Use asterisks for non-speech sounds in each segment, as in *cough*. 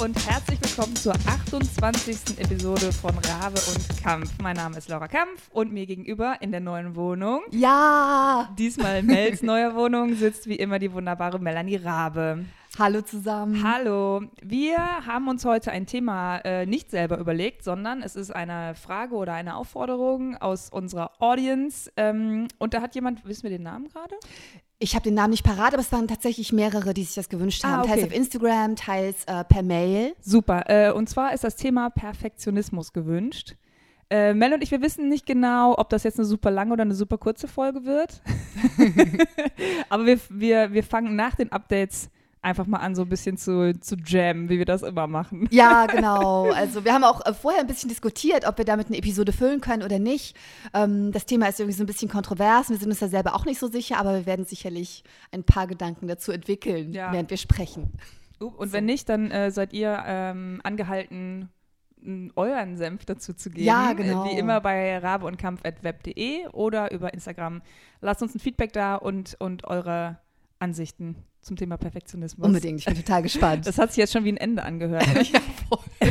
und herzlich willkommen zur 28. Episode von Rabe und Kampf. Mein Name ist Laura Kampf und mir gegenüber in der neuen Wohnung, Ja! diesmal in Mels neuer Wohnung, sitzt wie immer die wunderbare Melanie Rabe. Hallo zusammen. Hallo, wir haben uns heute ein Thema äh, nicht selber überlegt, sondern es ist eine Frage oder eine Aufforderung aus unserer Audience. Ähm, und da hat jemand, wissen wir den Namen gerade? Ich habe den Namen nicht parat, aber es waren tatsächlich mehrere, die sich das gewünscht haben. Ah, okay. Teils auf Instagram, teils äh, per Mail. Super. Äh, und zwar ist das Thema Perfektionismus gewünscht. Äh, Mel und ich, wir wissen nicht genau, ob das jetzt eine super lange oder eine super kurze Folge wird. *laughs* *laughs* Aber wir, wir, wir fangen nach den Updates einfach mal an, so ein bisschen zu, zu jammen, wie wir das immer machen. Ja, *laughs* genau. Also wir haben auch äh, vorher ein bisschen diskutiert, ob wir damit eine Episode füllen können oder nicht. Ähm, das Thema ist irgendwie so ein bisschen kontrovers. Wir sind uns da selber auch nicht so sicher, aber wir werden sicherlich ein paar Gedanken dazu entwickeln, Ja. während wir sprechen. Und wenn nicht, dann äh, seid ihr ähm, angehalten, euren Senf dazu zu geben. Ja, genau. Äh, Wie immer bei rabe und kampf.web.de oder über Instagram. Lasst uns ein Feedback da und, und eure Ansichten zum Thema Perfektionismus. Unbedingt, ich bin total gespannt. *laughs* Das hat sich jetzt schon wie ein Ende angehört. *laughs* ja. *laughs*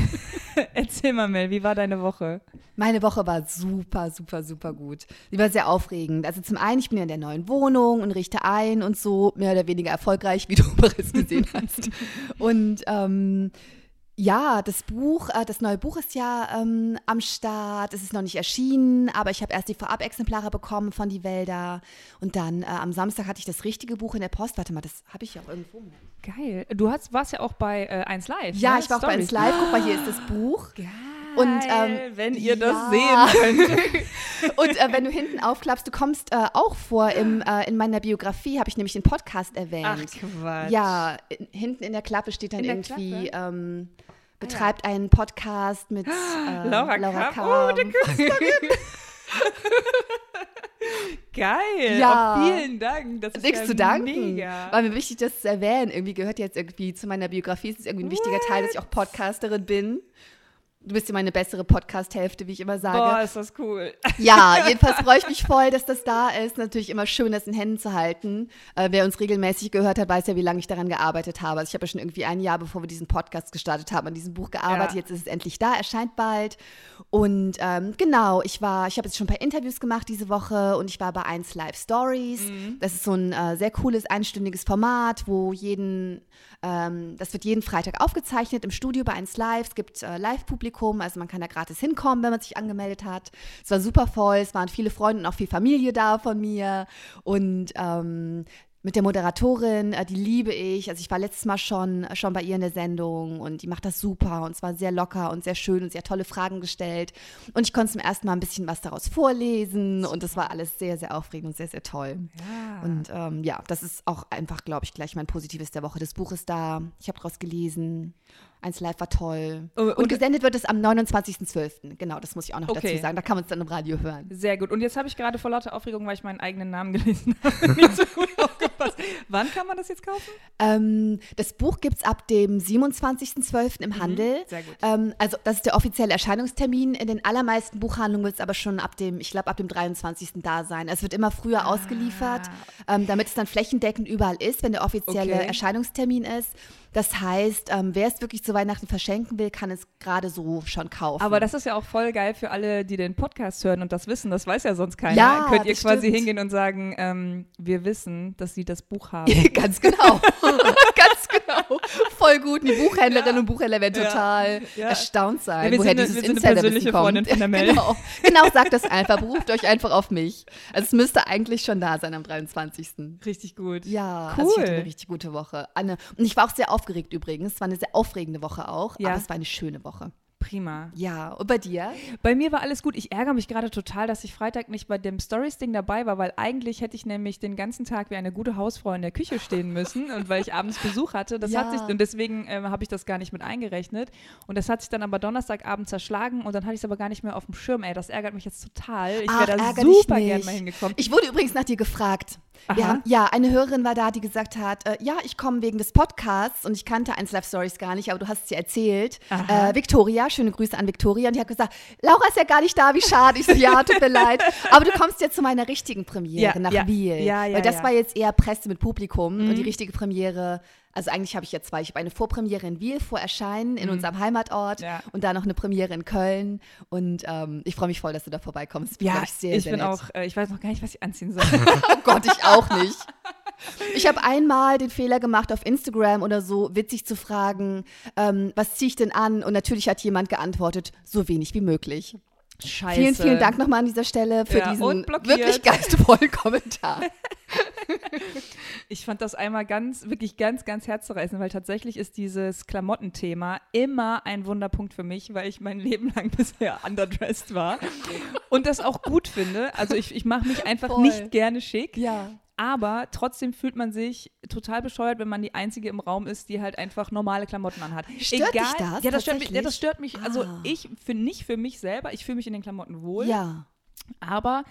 Erzähl mal, Mel, wie war deine Woche? Meine Woche war super, super, super gut. Sie war sehr aufregend. Also zum einen, ich bin ja in der neuen Wohnung und richte ein und so mehr oder weniger erfolgreich, wie du bereits gesehen hast. Und ähm, ja, das Buch, äh, das neue Buch ist ja ähm, am Start. Es ist noch nicht erschienen, aber ich habe erst die Vorab-Exemplare bekommen von Die Wälder. Und dann äh, am Samstag hatte ich das richtige Buch in der Post. Warte mal, das habe ich ja auch irgendwo. Geil. Du hast, warst ja auch bei äh, 1 Live. Ja, ne? ich war auch bei Stories. 1 Live. Guck mal, hier ist das Buch. Geil. Und, ähm, wenn ihr das ja. sehen könnt. *laughs* Und äh, wenn du hinten aufklappst, du kommst äh, auch vor im, äh, in meiner Biografie, habe ich nämlich den Podcast erwähnt. Ach, Quatsch. ja, in, hinten in der Klappe steht dann der irgendwie? Ah, ähm, betreibt einen Podcast mit äh, *gasps* Laura, Laura Kampf. Oh, Kampf. Künstlerin. *laughs* Geil. Ja. Oh, vielen Dank. Das ist Nichts ja zu danken. Mega. War mir wichtig, das zu erwähnen. Irgendwie gehört jetzt irgendwie zu meiner Biografie. Es ist irgendwie ein wichtiger Teil, dass ich auch Podcasterin bin. Du bist ja meine bessere Podcast-Hälfte, wie ich immer sage. Boah, ist das cool. *laughs* Ja, jedenfalls freue ich mich voll, dass das da ist. Natürlich immer schön, das in Händen zu halten. Äh, wer uns regelmäßig gehört hat, weiß ja, wie lange ich daran gearbeitet habe. Also ich habe ja schon irgendwie ein Jahr, bevor wir diesen Podcast gestartet haben, an diesem Buch gearbeitet. Ja. Jetzt ist es endlich da, erscheint bald. Und ähm, genau, ich war, ich habe jetzt schon ein paar Interviews gemacht diese Woche und ich war bei 1 Live Stories. Das ist so ein äh, sehr cooles, einstündiges Format, wo jeden, ähm, das wird jeden Freitag aufgezeichnet im Studio bei 1 Live. Es gibt äh, Live-Publikum, also man kann da gratis hinkommen, wenn man sich angemeldet hat. Es war super voll, es waren viele Freunde und auch viel Familie da von mir. Und ähm, mit der Moderatorin, äh, die liebe ich. Also ich war letztes Mal schon, schon bei ihr in der Sendung und die macht das super und es war sehr locker und sehr schön und sie hat tolle Fragen gestellt. Und ich konnte zum ersten Mal ein bisschen was daraus vorlesen und das war alles sehr, sehr aufregend und sehr, sehr toll. Ja. Und ähm, ja, das ist auch einfach, glaube ich, gleich mein Positives der Woche. Das Buch ist da, ich habe daraus gelesen. Eins Live war toll. Oh, Und, und- gesendet wird es am 29.12. Genau, das muss ich auch noch Okay. dazu sagen. Da kann man es dann im Radio hören. Sehr gut. Und jetzt habe ich gerade vor lauter Aufregung, weil ich meinen eigenen Namen gelesen *laughs* habe, nicht so gut *laughs* aufgepasst. Wann kann man das jetzt kaufen? Ähm, das Buch gibt es ab dem 27.12. im Handel. Mhm, sehr gut. Ähm, also das ist der offizielle Erscheinungstermin. In den allermeisten Buchhandlungen wird es aber schon ab dem, ich glaube, ab dem 23. da sein. Es wird immer früher ausgeliefert, ähm, damit es dann flächendeckend überall ist, wenn der offizielle Okay. Erscheinungstermin ist. Das heißt, ähm, wer es wirklich zu Weihnachten verschenken will, kann es gerade so schon kaufen. Aber das ist ja auch voll geil für alle, die den Podcast hören und das wissen. Das weiß ja sonst keiner. Ja, Könnt ihr quasi stimmt. hingehen und sagen, ähm, wir wissen, dass sie das Buch *laughs* haben. Ganz genau. *laughs* Ganz genau. Voll gut. Die Buchhändlerinnen und Buchhändler werden Ja. total Ja. erstaunt sein, Ja, woher eine- dieses wir sind eine persönliche kommt. Freundin von der *laughs* Mel. Genau. genau, sagt das einfach. Beruft euch einfach auf mich. Also es müsste eigentlich schon da sein am 23. Richtig gut. Ja, Cool. also ich hatte eine richtig gute Woche. Eine, und ich war auch sehr aufgeregt übrigens. Es war eine sehr aufregende Woche auch, Ja. aber es war eine schöne Woche. Prima. Ja, und bei dir? Bei mir war alles gut. Ich ärgere mich gerade total, dass ich Freitag nicht bei dem Stories-Ding dabei war, weil eigentlich hätte ich nämlich den ganzen Tag wie eine gute Hausfrau in der Küche stehen müssen und weil ich abends Besuch hatte. Das Ja. hat sich, und deswegen ähm, habe ich das gar nicht mit eingerechnet. Und das hat sich dann aber Donnerstagabend zerschlagen und dann hatte ich es aber gar nicht mehr auf dem Schirm. Ey, das ärgert mich jetzt total. Ich wäre da super gern mal hingekommen. Ich wurde übrigens nach dir gefragt. Haben, ja, eine Hörerin war da, die gesagt hat, äh, ja, ich komme wegen des Podcasts und ich kannte 1 Live Stories gar nicht, aber du hast es ihr erzählt. Äh, Victoria, schöne Grüße an Victoria. Und die hat gesagt, Laura ist ja gar nicht da, wie schade. Ich so, ja, tut mir leid. *laughs* Aber du kommst ja zu meiner richtigen Premiere Ja, nach ja. Wiel. Ja, ja, Weil das. Mhm. war jetzt eher Presse mit Publikum und die richtige Premiere Also eigentlich habe ich jetzt zwei. Ich habe eine Vorpremiere in Wiel vor Erscheinen in Mhm. unserem Heimatort Ja. und dann noch eine Premiere in Köln. Und ähm, ich freue mich voll, dass du da vorbeikommst. Glaub ich, sehr, ich sehr bin nett. auch, äh, ich weiß noch gar nicht, was ich anziehen soll. *laughs* *laughs* Oh Gott, ich auch nicht. Ich habe einmal den Fehler gemacht, auf Instagram oder so witzig zu fragen, ähm, was ziehe ich denn an? Und natürlich hat jemand geantwortet, so wenig wie möglich. Scheiße. Vielen, vielen Dank nochmal an dieser Stelle für Ja, diesen wirklich geistvollen Kommentar. *laughs* *laughs* Ich fand das einmal ganz, wirklich ganz, ganz herzzerreißend, weil tatsächlich ist dieses Klamottenthema immer ein Wunderpunkt für mich, weil ich mein Leben lang *laughs* bisher underdressed war und das auch gut finde. Also ich, ich mache mich einfach Voll. nicht gerne schick. Ja. Aber trotzdem fühlt man sich total bescheuert, wenn man die Einzige im Raum ist, die halt einfach normale Klamotten anhat. Stört dich Egal, das Ja, das stört mich. Ja, das stört mich. Also Ah. ich für nicht für mich selber. Ich fühle mich in den Klamotten wohl. Ja. Aber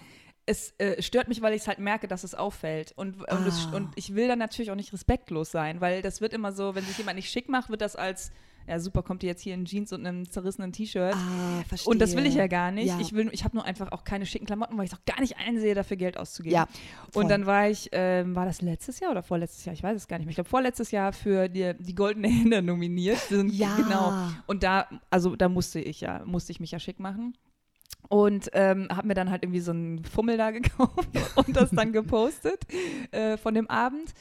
es äh, stört mich, weil ich es halt merke, dass es auffällt. Und, und, es, Ah. und ich will dann natürlich auch nicht respektlos sein, weil das wird immer so, wenn sich jemand nicht schick macht, wird das als, ja super, kommt die jetzt hier in Jeans und einem zerrissenen T-Shirt. Ah, verstehe. Und das will ich ja gar nicht. Ja. Ich, will, ich habe nur einfach auch keine schicken Klamotten, weil ich es auch gar nicht einsehe, dafür Geld auszugeben. Ja, voll. Und dann war ich, ähm, war das letztes Jahr oder vorletztes Jahr? Ich weiß es gar nicht mehr. Ich glaube, vorletztes Jahr für die, die Goldene Hände nominiert. sind. Ja. Genau. Und da, also da musste ich ja, musste ich mich ja schick machen. Und ähm, habe mir dann halt irgendwie so einen Fummel da *laughs* gekauft und das dann gepostet äh, von dem Abend.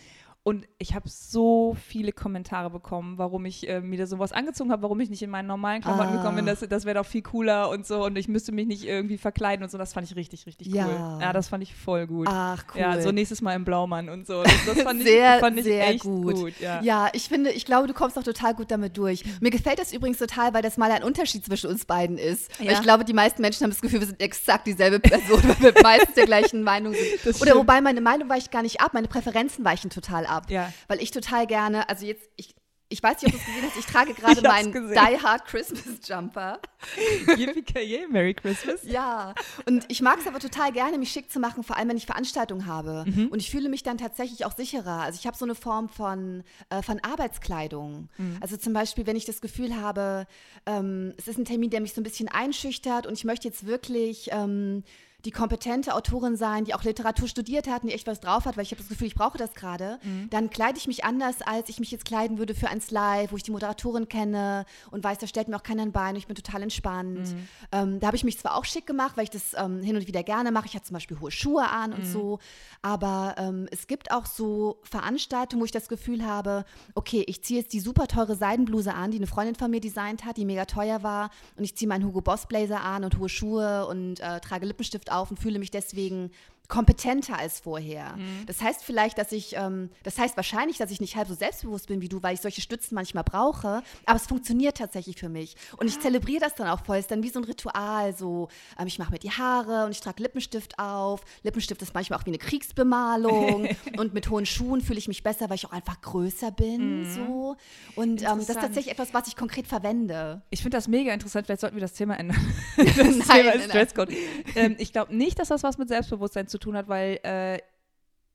Und ich habe so viele Kommentare bekommen, warum ich äh, mir da sowas angezogen habe, warum ich nicht in meinen normalen Klamotten Ah. gekommen bin. Das, das wäre doch viel cooler und so. Und ich müsste mich nicht irgendwie verkleiden und so. Das fand ich richtig, richtig cool. Ja. Ja, das fand ich voll gut. Ach, cool. Ja, so nächstes Mal im Blaumann und so. Das, das fand *laughs* sehr, ich, fand ich sehr echt gut. gut. ja. Ja, ich finde, ich glaube, du kommst auch total gut damit durch. Mir gefällt das übrigens total, weil das mal ein Unterschied zwischen uns beiden ist. Ja. ich glaube, die meisten Menschen haben das Gefühl, wir sind exakt dieselbe Person, *laughs* weil wir meistens der gleichen Meinung sind. Das Oder stimmt. wobei meine Meinung weicht gar nicht ab, meine Präferenzen weichen total ab. Ja. Weil ich total gerne, also jetzt, ich, ich weiß nicht, ob du es gesehen hast, ich trage *laughs* gerade meinen gesehen. Die Hard Christmas Jumper. *laughs* Yippie Merry Christmas. Ja, und ich mag es aber total gerne, mich schick zu machen, vor allem wenn ich Veranstaltungen habe. Mhm. Und ich fühle mich dann tatsächlich auch sicherer. Also ich habe so eine Form von, äh, von Arbeitskleidung. Mhm. Also zum Beispiel, wenn ich das Gefühl habe, ähm, es ist ein Termin, der mich so ein bisschen einschüchtert und ich möchte jetzt wirklich ähm, die kompetente Autorin sein, die auch Literatur studiert hat und die echt was drauf hat, weil ich habe das Gefühl, ich brauche das gerade, Mhm. dann kleide ich mich anders, als ich mich jetzt kleiden würde für ein Live, wo ich die Moderatorin kenne und weiß, da stellt mir auch keiner ein Bein und ich bin total entspannt. Mhm. Ähm, da habe ich mich zwar auch schick gemacht, weil ich das ähm, hin und wieder gerne mache. Ich hatte zum Beispiel hohe Schuhe an Mhm. und so, aber ähm, es gibt auch so Veranstaltungen, wo ich das Gefühl habe, okay, ich ziehe jetzt die super teure Seidenbluse an, die eine Freundin von mir designt hat, die mega teuer war und ich ziehe meinen Hugo Boss Blazer an und hohe Schuhe und äh, trage Lippenstift auf und fühle mich deswegen kompetenter als vorher. Mhm. Das heißt vielleicht, dass ich, ähm, das heißt wahrscheinlich, dass ich nicht halb so selbstbewusst bin wie du, weil ich solche Stützen manchmal brauche, aber es funktioniert tatsächlich für mich. Und Ah. ich zelebriere das dann auch voll, ist dann wie so ein Ritual, so, ähm, ich mache mir die Haare und ich trage Lippenstift auf. Lippenstift ist manchmal auch wie eine Kriegsbemalung *laughs* und mit hohen Schuhen fühle ich mich besser, weil ich auch einfach größer bin, so. Und ähm, das ist Mhm. Tatsächlich etwas, was ich konkret verwende. Ich finde das mega interessant. Vielleicht sollten wir das Thema ändern. *laughs* das Thema ist nein. Dresscode. Ähm, ich glaube nicht, dass das was mit Selbstbewusstsein zu tun hat, weil äh,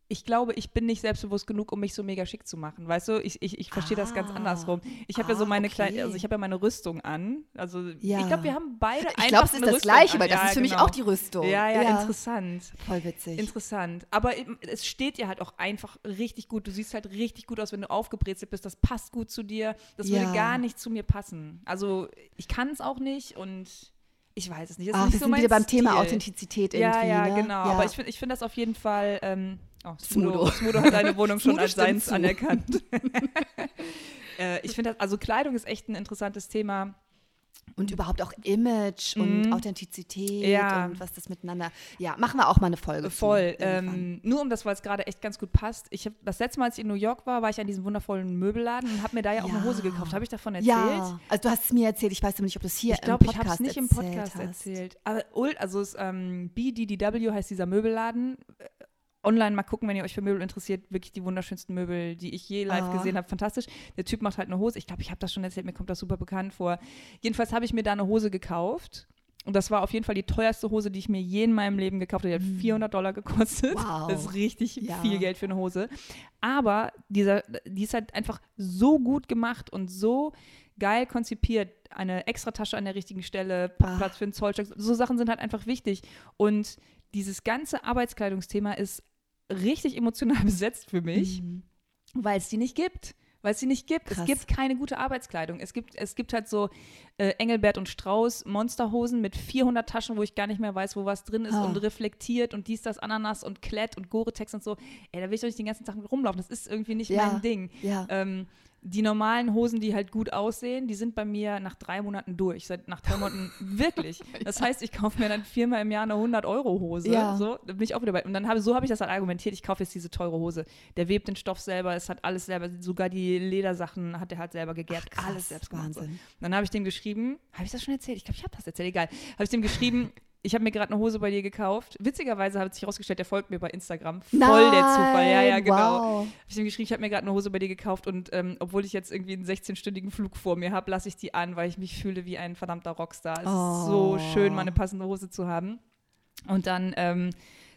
ich glaube, ich bin nicht selbstbewusst genug, um mich so mega schick zu machen. Weißt du, ich, ich, ich verstehe das ganz Ah. andersrum. Ich habe ja so Ah, meine okay. kleine, also ich habe ja meine Rüstung an. Also Ja. ich glaube, wir haben beide Ich glaube, es ist das Rüstung Gleiche, an. weil das ja, ist für mich genau. auch die Rüstung. Ja, ja, interessant. Voll witzig. Interessant. Aber eben, es steht dir halt auch einfach richtig gut. Du siehst halt richtig gut aus, wenn du aufgebrezelt bist. Das passt gut zu dir. Das Ja. würde gar nicht zu mir passen. Also ich kann es auch nicht und ich weiß es nicht. Das ist Ach, nicht wir so sind wieder beim Thema Stil. Authentizität Ja, irgendwie. ja, ne? genau. Ja. Aber ich finde ich find das auf jeden Fall. Ähm, oh, Smudo. Smudo. Hat deine Wohnung schon als seins anerkannt. *laughs* äh, ich finde das, also Kleidung ist echt ein interessantes Thema. Und überhaupt auch Image und Mhm. Authentizität Ja. und was das miteinander. Ja, machen wir auch mal eine Folge. Voll. Ähm, nur um das, weil es gerade echt ganz gut passt. Ich hab, das letzte Mal, als ich in New York war, war ich an diesem wundervollen Möbelladen und habe mir da ja auch eine Ja. Hose gekauft. Habe ich davon erzählt? ja, also du hast es mir erzählt, ich weiß aber nicht, ob du es hier Ich glaube, im ich Podcast habe es nicht im Podcast hast. erzählt. Aber also es ähm, BDDW heißt dieser Möbelladen. Online mal gucken, wenn ihr euch für Möbel interessiert. Wirklich die wunderschönsten Möbel, die ich je live Ah. gesehen habe. Fantastisch. Der Typ macht halt eine Hose. Ich glaube, ich habe das schon erzählt. Mir kommt das super bekannt vor. Jedenfalls habe ich mir da eine Hose gekauft. Und das war auf jeden Fall die teuerste Hose, die ich mir je in meinem Leben gekauft habe. Die hat 400 Dollar gekostet. Wow. Das ist richtig Ja. viel Geld für eine Hose. Aber dieser, die ist halt einfach so gut gemacht und so geil konzipiert. Eine extra Tasche an der richtigen Stelle. Platz für einen Zollstock. So Sachen sind halt einfach wichtig. Und dieses ganze Arbeitskleidungsthema ist richtig emotional *laughs* besetzt für mich, Mhm. weil es die nicht gibt. weil es sie nicht gibt. Krass. Es gibt keine gute Arbeitskleidung. Es gibt, es gibt halt so äh, Engelbert und Strauß Monsterhosen mit 400 Taschen, wo ich gar nicht mehr weiß, wo was drin ist Ah. und reflektiert und dies, das, Ananas und Klett und Gore-Tex und so. Ey, da will ich doch nicht den ganzen Tag mit rumlaufen. Das ist irgendwie nicht Ja. mein Ding. Ja. Ähm, die normalen Hosen, die halt gut aussehen, die sind bei mir nach drei Monaten durch. Seit nach drei Monaten *laughs* wirklich. Das heißt, ich kaufe mir dann viermal im Jahr eine 100-Euro-Hose. Ja. So, da bin ich auch wieder bei. Und dann habe, so habe ich das halt argumentiert. Ich kaufe jetzt diese teure Hose. Der webt den Stoff selber, es hat alles selber, sogar die Ledersachen hat er halt selber gegerbt. Ach, krass, alles selbst gemacht. So. Wahnsinn. Dann habe ich dem geschrieben, habe ich das schon erzählt? Ich glaube, ich habe das erzählt, egal. Habe ich dem geschrieben, *laughs* ich habe mir gerade eine Hose bei dir gekauft. Witzigerweise hat sich herausgestellt, der folgt mir bei Instagram. Voll der Zufall. Ja, ja, Nein, genau. Wow. Habe ich ihm geschrieben, ich habe mir gerade eine Hose bei dir gekauft und ähm, obwohl ich jetzt irgendwie einen 16-stündigen Flug vor mir habe, lasse ich die an, weil ich mich fühle wie ein verdammter Rockstar. Es ist so Oh. schön, mal eine passende Hose zu haben. Und dann ähm,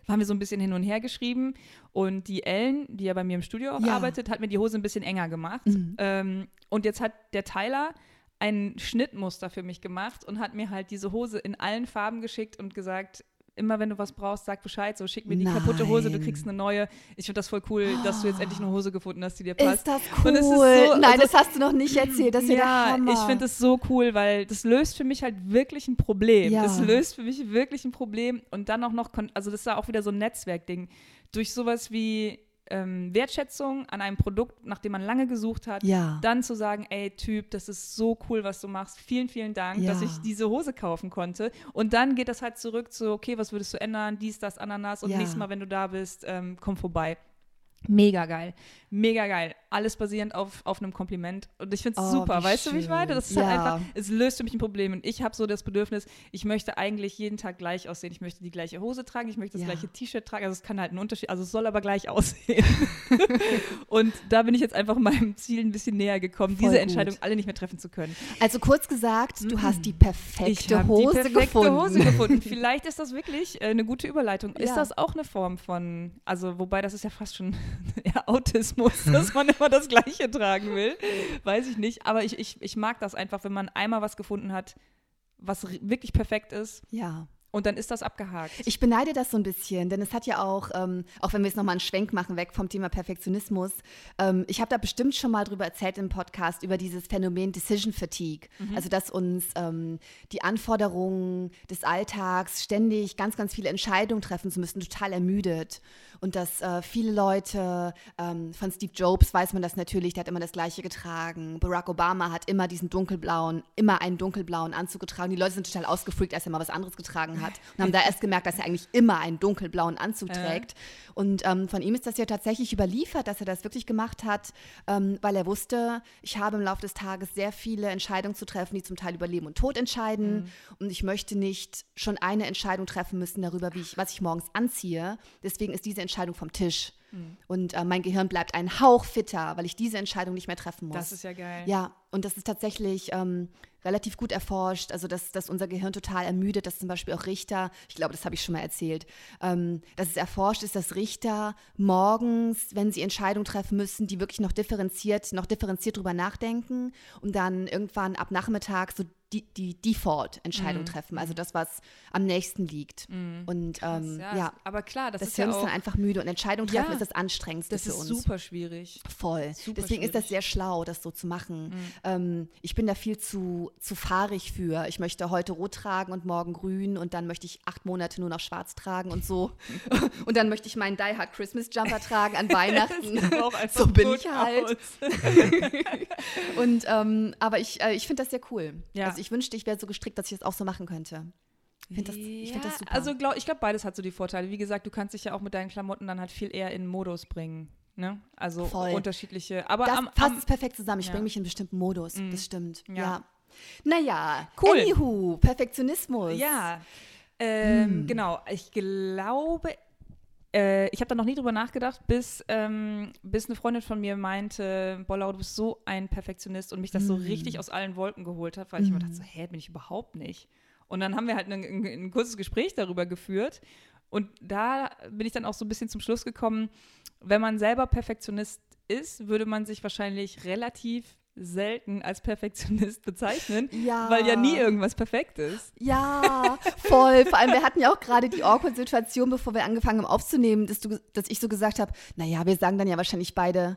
haben wir so ein bisschen hin und her geschrieben und die Ellen, die ja bei mir im Studio auch Ja. arbeitet, hat mir die Hose ein bisschen enger gemacht. Mhm. Ähm, und jetzt hat der Tyler ein Schnittmuster für mich gemacht und hat mir halt diese Hose in allen Farben geschickt und gesagt, immer wenn du was brauchst, sag Bescheid, so schick mir die kaputte Hose, du Nein. kriegst eine neue. Ich finde das voll cool, dass du jetzt endlich eine Hose gefunden hast, die dir passt. Ist das cool? Ist so- Nein, also- das hast du noch nicht erzählt. Das ist ja, ich finde das so cool, weil das löst für mich halt wirklich ein Problem. Ja. Das löst für mich wirklich ein Problem und dann auch noch, also das ist ja auch wieder so ein Netzwerkding. Durch sowas wie ähm, Wertschätzung an einem Produkt, nach dem man lange gesucht hat, Ja. dann zu sagen, ey Typ, das ist so cool, was du machst. Vielen, vielen Dank, Ja. dass ich diese Hose kaufen konnte. Und dann geht das halt zurück zu, okay, was würdest du ändern? Dies, das, Ananas. Und Ja. nächstes Mal, wenn du da bist, ähm, komm vorbei. Mega geil. Mega geil. Alles basierend auf, auf einem Kompliment. Und ich finde es Oh, super. Weißt du, wie ich schön. meine? Das ist Ja. halt einfach, es löst für mich ein Problem. Und ich habe so das Bedürfnis, ich möchte eigentlich jeden Tag gleich aussehen. Ich möchte die gleiche Hose tragen, ich möchte das Ja. gleiche T-Shirt tragen. Also es kann halt einen Unterschied, also es soll aber gleich *laughs* aussehen. und da bin ich jetzt einfach meinem Ziel ein bisschen näher gekommen, Voll diese gut. Entscheidung alle nicht mehr treffen zu können. Also kurz gesagt, du hast die Ich perfekte Hose die perfekte gefunden. Hose gefunden. *laughs* Vielleicht ist das wirklich äh, eine gute Überleitung. Ist Ja. das auch eine Form von, also wobei das ist ja fast schon *laughs* eher Autismus, *laughs* dass man immer das Gleiche tragen will. Weiß ich nicht. Aber ich, ich, ich mag das einfach, wenn man einmal was gefunden hat, was wirklich perfekt ist Ja. Und dann ist das abgehakt. Ich beneide das so ein bisschen, denn es hat ja auch, ähm, auch wenn wir jetzt nochmal einen Schwenk machen, weg vom Thema Perfektionismus, ähm, ich habe da bestimmt schon mal drüber erzählt im Podcast, über dieses Phänomen Decision Fatigue. Also, dass uns ähm, die Anforderungen des Alltags ständig ganz, ganz viele Entscheidungen treffen zu müssen, total ermüdet. Und dass äh, viele Leute, ähm, von Steve Jobs weiß man das natürlich, der hat immer das Gleiche getragen. Barack Obama hat immer diesen dunkelblauen, immer einen dunkelblauen Anzug getragen. Die Leute sind total ausgefreakt, als er mal was anderes getragen hat. Und haben da erst gemerkt, dass er eigentlich immer einen dunkelblauen Anzug trägt. Und ähm, von ihm ist das ja tatsächlich überliefert, dass er das wirklich gemacht hat, ähm, weil er wusste, ich habe im Laufe des Tages sehr viele Entscheidungen zu treffen, die zum Teil über Leben und Tod entscheiden. Mhm. Und ich möchte nicht schon eine Entscheidung treffen müssen darüber, wie ich, was ich morgens anziehe. Deswegen ist diese Entscheidung vom Tisch. Mhm. Und äh, mein Gehirn bleibt ein Hauch fitter, weil ich diese Entscheidung nicht mehr treffen muss. Das ist ja geil. Ja, und das ist tatsächlich ähm, relativ gut erforscht, also dass, dass unser Gehirn total ermüdet, dass zum Beispiel auch Richter, ich glaube, das habe ich schon mal erzählt, ähm, dass es erforscht ist, dass Richter morgens, wenn sie Entscheidungen treffen müssen, die wirklich noch differenziert, noch differenziert drüber nachdenken und dann irgendwann ab Nachmittag so die, die Default-Entscheidung Mhm. treffen, also das, was am nächsten liegt. Und ähm, ja, ja, aber klar, das, das ist Hirn ja ist auch, dann einfach müde und Entscheidungen treffen Ja, ist das Anstrengendste das für ist uns. super schwierig. Voll. Super Deswegen ist das schwierig. sehr schlau, das so zu machen. Mhm. Ähm, ich bin da viel zu, zu fahrig für. Ich möchte heute rot tragen und morgen grün und dann möchte ich acht Monate nur noch schwarz tragen und so. *laughs* und dann möchte ich meinen Die Hard Christmas Jumper tragen an *laughs* Weihnachten. So bin ich halt. *laughs* Und ähm, aber ich, äh, ich finde das sehr cool. Ja. Also ich wünschte, ich wäre so gestrickt, dass ich das auch so machen könnte. Ich finde das, ich find das super. Also glaub, ich glaube, beides hat so die Vorteile. Wie gesagt, du kannst dich ja auch mit deinen Klamotten dann halt viel eher in Modus bringen. Ne? Also Voll. unterschiedliche. Aber das am, passt es perfekt zusammen. Ich ja. bringe mich in einen bestimmten Modus. Das stimmt. Ja. Ja. Naja, Cool. Anywho, Perfektionismus. Ja, ähm, Hm. genau. Ich glaube, äh, ich habe da noch nie drüber nachgedacht, bis, ähm, bis eine Freundin von mir meinte, Bollau, du bist so ein Perfektionist und mich das so Hm. richtig aus allen Wolken geholt hat, weil ich mir dachte, so, hä, bin ich überhaupt nicht. Und dann haben wir halt ein, ein, ein kurzes Gespräch darüber geführt. Und da bin ich dann auch so ein bisschen zum Schluss gekommen, wenn man selber Perfektionist ist, würde man sich wahrscheinlich relativ selten als Perfektionist *laughs* bezeichnen, Ja. weil ja nie irgendwas perfekt ist. Ja, voll. Vor allem, wir hatten ja auch gerade die awkward Situation, bevor wir angefangen haben aufzunehmen, dass, du, dass ich so gesagt habe, naja, wir sagen dann ja wahrscheinlich beide,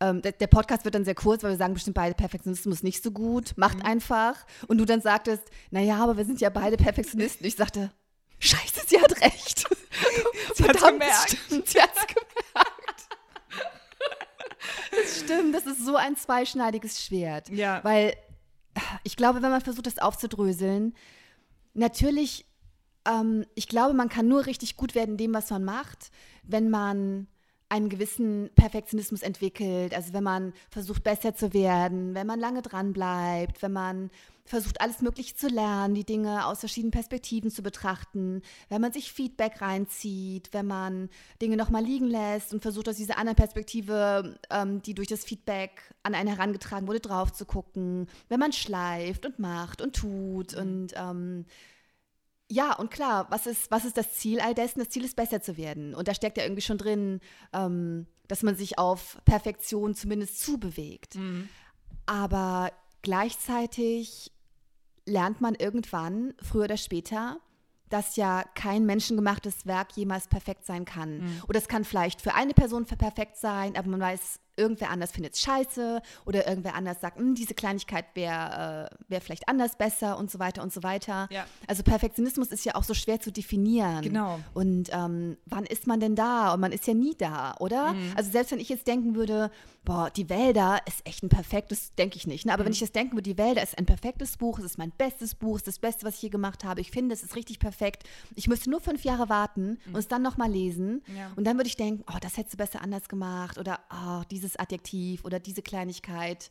ähm, der, der, Podcast wird dann sehr kurz, weil wir sagen bestimmt beide Perfektionismus nicht so gut, macht mhm. einfach. Und du dann sagtest, naja, aber wir sind ja beide Perfektionisten. Ich sagte, scheiße, sie hat recht. *laughs* sie *laughs* hat gemerkt. Stimmt, sie hat's gemerkt. Das stimmt, das ist so ein zweischneidiges Schwert. Ja. Weil ich glaube, wenn man versucht, das aufzudröseln, natürlich, ähm, ich glaube, man kann nur richtig gut werden in dem, was man macht, wenn man einen gewissen Perfektionismus entwickelt, also wenn man versucht, besser zu werden, wenn man lange dran bleibt, wenn man versucht, alles Mögliche zu lernen, die Dinge aus verschiedenen Perspektiven zu betrachten, wenn man sich Feedback reinzieht, wenn man Dinge nochmal liegen lässt und versucht, aus dieser anderen Perspektive, ähm, die durch das Feedback an einen herangetragen wurde, drauf zu gucken, wenn man schleift und macht und tut mhm. und ähm, ja, und klar, was ist, was ist das Ziel all dessen? Das Ziel ist, besser zu werden. Und da steckt ja irgendwie schon drin, ähm, dass man sich auf Perfektion zumindest zubewegt. Mhm. Aber gleichzeitig lernt man irgendwann, früher oder später, dass ja kein menschengemachtes Werk jemals perfekt sein kann. Mhm. Oder es kann vielleicht für eine Person perfekt sein, aber man weiß, irgendwer anders findet es scheiße oder irgendwer anders sagt, hm, diese Kleinigkeit wäre äh, wär vielleicht anders besser und so weiter und so weiter. Ja. Also Perfektionismus ist ja auch so schwer zu definieren. Genau. Und ähm, wann ist man denn da? Und man ist ja nie da, oder? Mhm. Also selbst wenn ich jetzt denken würde, boah, die Wälder ist echt ein perfektes, denke ich nicht. Ne? Aber mhm. wenn ich jetzt denken würde, die Wälder ist ein perfektes Buch, es ist mein bestes Buch, es ist das Beste, was ich je gemacht habe. Ich finde, es ist richtig perfekt. Ich müsste nur fünf Jahre warten mhm. und es dann nochmal lesen. Ja. Und dann würde ich denken, oh, das hättest du besser anders gemacht oder oh, dieses dieses Adjektiv oder diese Kleinigkeit.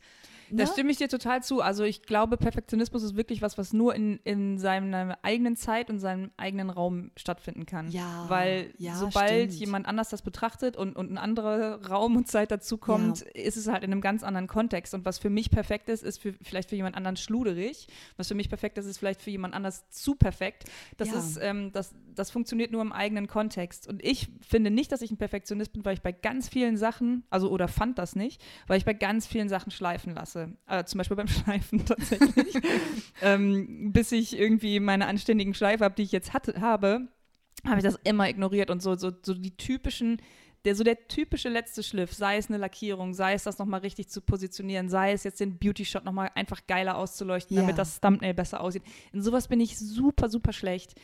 Ne? Da stimme ich dir total zu. Also ich glaube, Perfektionismus ist wirklich was, was nur in, in seiner eigenen Zeit und seinem eigenen Raum stattfinden kann. Ja. Weil ja, sobald stimmt. jemand anders das betrachtet und, und ein anderer Raum und Zeit dazukommt, ja. ist es halt in einem ganz anderen Kontext. Und was für mich perfekt ist, ist für, vielleicht für jemand anderen schluderig. Was für mich perfekt ist, ist vielleicht für jemand anders zu perfekt. Das ja. ist, ähm, das, das funktioniert nur im eigenen Kontext. Und ich finde nicht, dass ich ein Perfektionist bin, weil ich bei ganz vielen Sachen, also oder fand das nicht, weil ich bei ganz vielen Sachen schleifen lasse. Äh, zum Beispiel beim *laughs* Schleifen tatsächlich. *laughs* ähm, bis ich irgendwie meine anständigen Schleife habe, die ich jetzt hatte, habe, habe ich das immer ignoriert und so, so, so die typischen der so der typische letzte Schliff, sei es eine Lackierung, sei es das nochmal richtig zu positionieren, sei es jetzt den Beauty-Shot nochmal einfach geiler auszuleuchten, ja. damit das Thumbnail besser aussieht. In sowas bin ich super, super schlecht.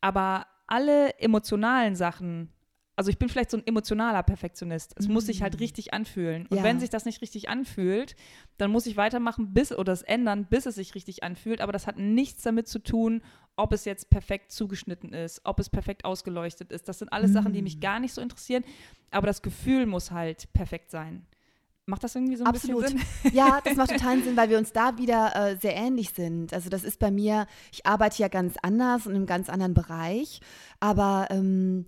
Aber alle emotionalen Sachen, also ich bin vielleicht so ein emotionaler Perfektionist. Es mhm. muss sich halt mm. richtig anfühlen. Und ja. wenn sich das nicht richtig anfühlt, dann muss ich weitermachen bis oder es ändern, bis es sich richtig anfühlt. Aber das hat nichts damit zu tun, ob es jetzt perfekt zugeschnitten ist, ob es perfekt ausgeleuchtet ist. Das sind alles mhm. Sachen, die mich mm. gar nicht so interessieren. Aber das Gefühl muss halt perfekt sein. Macht das irgendwie so ein Absolut. bisschen Sinn? Ja, das macht *laughs* total Sinn, weil wir uns da wieder äh, sehr ähnlich sind. Also das ist bei mir, ich arbeite ja ganz anders und in einem ganz anderen Bereich, aber ähm,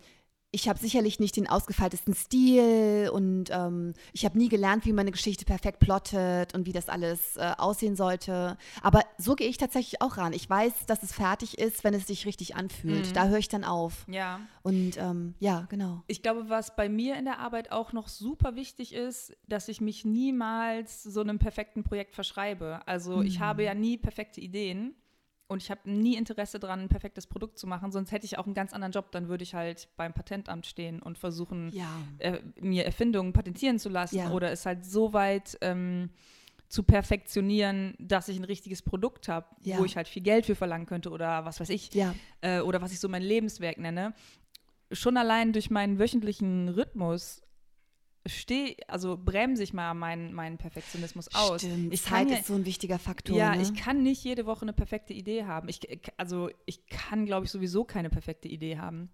ich habe sicherlich nicht den ausgefeiltesten Stil und ähm, ich habe nie gelernt, wie man eine Geschichte perfekt plottet und wie das alles äh, aussehen sollte. Aber so gehe ich tatsächlich auch ran. Ich weiß, dass es fertig ist, wenn es sich richtig anfühlt. Mhm. Da höre ich dann auf. Ja. Und ähm, ja, genau. Ich glaube, was bei mir in der Arbeit auch noch super wichtig ist, dass ich mich niemals so einem perfekten Projekt verschreibe. Also mhm. ich habe ja nie perfekte Ideen. Und ich habe nie Interesse daran, ein perfektes Produkt zu machen, sonst hätte ich auch einen ganz anderen Job. Dann würde ich halt beim Patentamt stehen und versuchen, ja. äh, mir Erfindungen patentieren zu lassen ja. oder es halt so weit ähm, zu perfektionieren, dass ich ein richtiges Produkt habe, ja. wo ich halt viel Geld für verlangen könnte oder was weiß ich. Äh, oder was ich so mein Lebenswerk nenne. Schon allein durch meinen wöchentlichen Rhythmus stehe, also bremse ich mal meinen, meinen Perfektionismus aus. Stimmt, ich Zeit ja, ist so ein wichtiger Faktor. Ja, ne? ich kann nicht jede Woche eine perfekte Idee haben. Ich, also ich kann, glaube ich, sowieso keine perfekte Idee haben.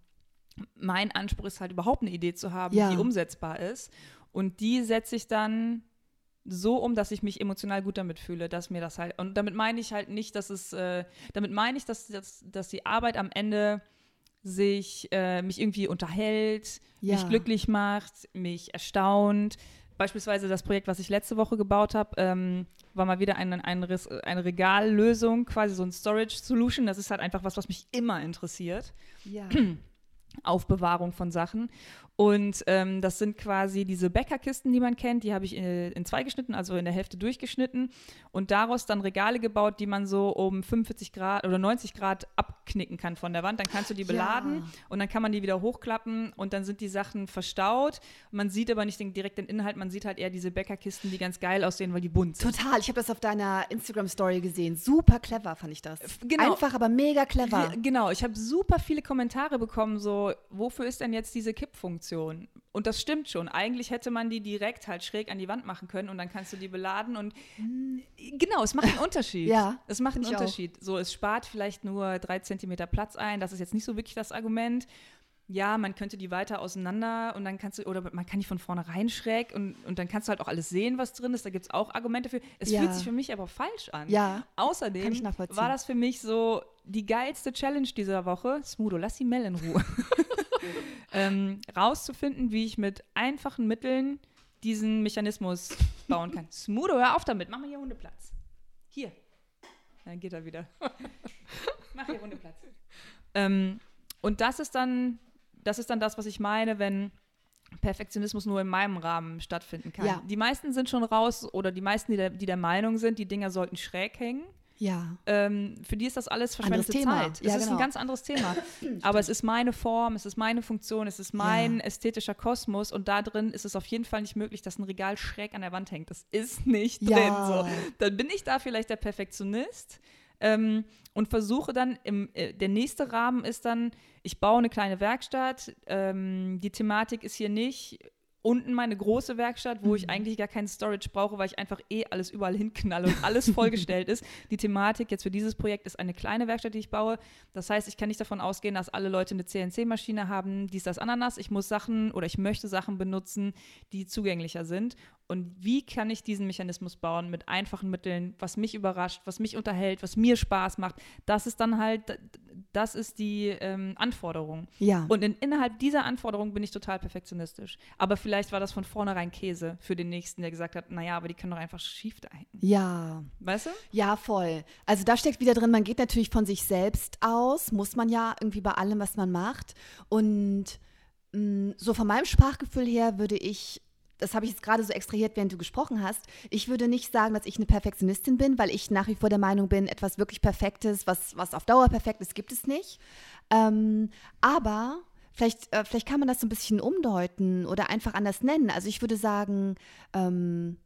Mein Anspruch ist halt überhaupt eine Idee zu haben, ja. die umsetzbar ist. Und die setze ich dann so um, dass ich mich emotional gut damit fühle, dass mir das halt, und damit meine ich halt nicht, dass es, äh, damit meine ich, dass, dass, dass die Arbeit am Ende sich äh, mich irgendwie unterhält, ja. mich glücklich macht, mich erstaunt. Beispielsweise das Projekt, was ich letzte Woche gebaut habe, ähm, war mal wieder eine, eine, eine Regallösung, quasi so ein Storage Solution. Das ist halt einfach was, was mich immer interessiert. Ja. *clears throat* Aufbewahrung von Sachen. Und ähm, das sind quasi diese Bäckerkisten, die man kennt. Die habe ich in, in, zwei geschnitten, also in der Hälfte durchgeschnitten und daraus dann Regale gebaut, die man so um 45 Grad oder 90 Grad ab abknicken kann von der Wand. Dann kannst du die beladen Ja. und dann kann man die wieder hochklappen und dann sind die Sachen verstaut. Man sieht aber nicht den, direkt den Inhalt, man sieht halt eher diese Bäckerkisten, die ganz geil aussehen, weil die bunt sind. Total. Ich habe das auf deiner Instagram-Story gesehen. Super clever fand ich das. genau. Einfach, aber mega clever. Ge- Genau, ich habe super viele Kommentare bekommen, so, wofür ist denn jetzt diese Kippfunktion? Und das stimmt schon. Eigentlich hätte man die direkt halt schräg an die Wand machen können und dann kannst du die beladen und genau, es macht einen *laughs* Unterschied. Ja, es macht einen ich auch. Unterschied. So, es spart vielleicht nur drei Zentimeter Platz ein. Das ist jetzt nicht so wirklich das Argument. Ja, man könnte die weiter auseinander und dann kannst du, oder man kann die von vornherein schräg und, und dann kannst du halt auch alles sehen, was drin ist. Da gibt es auch Argumente für. Es Ja. fühlt sich für mich aber falsch an. Ja, Außerdem war das für mich so die geilste Challenge dieser Woche. Smudo, lass die Mel in Ruhe. *laughs* ähm, rauszufinden, wie ich mit einfachen Mitteln diesen Mechanismus bauen kann. Smudo, hör auf damit. Mach mal hier Hundeplatz. Hier. Dann geht er wieder. *laughs* Mach hier Hundeplatz. Ähm, und das ist dann, das ist dann das, was ich meine, wenn Perfektionismus nur in meinem Rahmen stattfinden kann. Ja. Die meisten sind schon raus oder die meisten, die der, die der Meinung sind, die Dinger sollten schräg hängen. Ja. Ähm, für die ist das alles verschwendete. Zeit. Es Ja, ist genau. ein ganz anderes Thema. *coughs* Aber es ist meine Form, es ist meine Funktion, es ist mein Ja. ästhetischer Kosmos und da drin ist es auf jeden Fall nicht möglich, dass ein Regal schräg an der Wand hängt. Das ist *laughs* nicht Ja. drin. So. Dann bin ich da vielleicht der Perfektionist ähm, und versuche dann, im, äh, der nächste Rahmen ist dann, ich baue eine kleine Werkstatt. Ähm, die Thematik ist hier nicht unten meine große Werkstatt, wo Mhm. ich eigentlich gar keinen Storage brauche, weil ich einfach eh alles überall hinknalle und alles vollgestellt ist. *laughs* Die Thematik jetzt für dieses Projekt ist eine kleine Werkstatt, die ich baue. Das heißt, ich kann nicht davon ausgehen, dass alle Leute eine CNC-Maschine haben, dies, das, Ananas. Ich muss Sachen oder ich möchte Sachen benutzen, die zugänglicher sind. Und wie kann ich diesen Mechanismus bauen mit einfachen Mitteln, was mich überrascht, was mich unterhält, was mir Spaß macht? Das ist dann halt, das ist die ähm, Anforderung. Ja. Und in, innerhalb dieser Anforderung bin ich total perfektionistisch. Aber vielleicht war das von vornherein Käse für den Nächsten, der gesagt hat, naja, aber die können doch einfach schief da hängen. ja. Weißt du? Ja, voll. Also da steckt wieder drin, man geht natürlich von sich selbst aus, muss man ja irgendwie bei allem, was man macht. Und mh, so von meinem Sprachgefühl her würde ich, das habe ich jetzt gerade so extrahiert, während du gesprochen hast, ich würde nicht sagen, dass ich eine Perfektionistin bin, weil ich nach wie vor der Meinung bin, etwas wirklich Perfektes, was, was auf Dauer perfekt ist, gibt es nicht. Ähm, aber vielleicht, äh, vielleicht kann man das so ein bisschen umdeuten oder einfach anders nennen. Also ich würde sagen, ähm,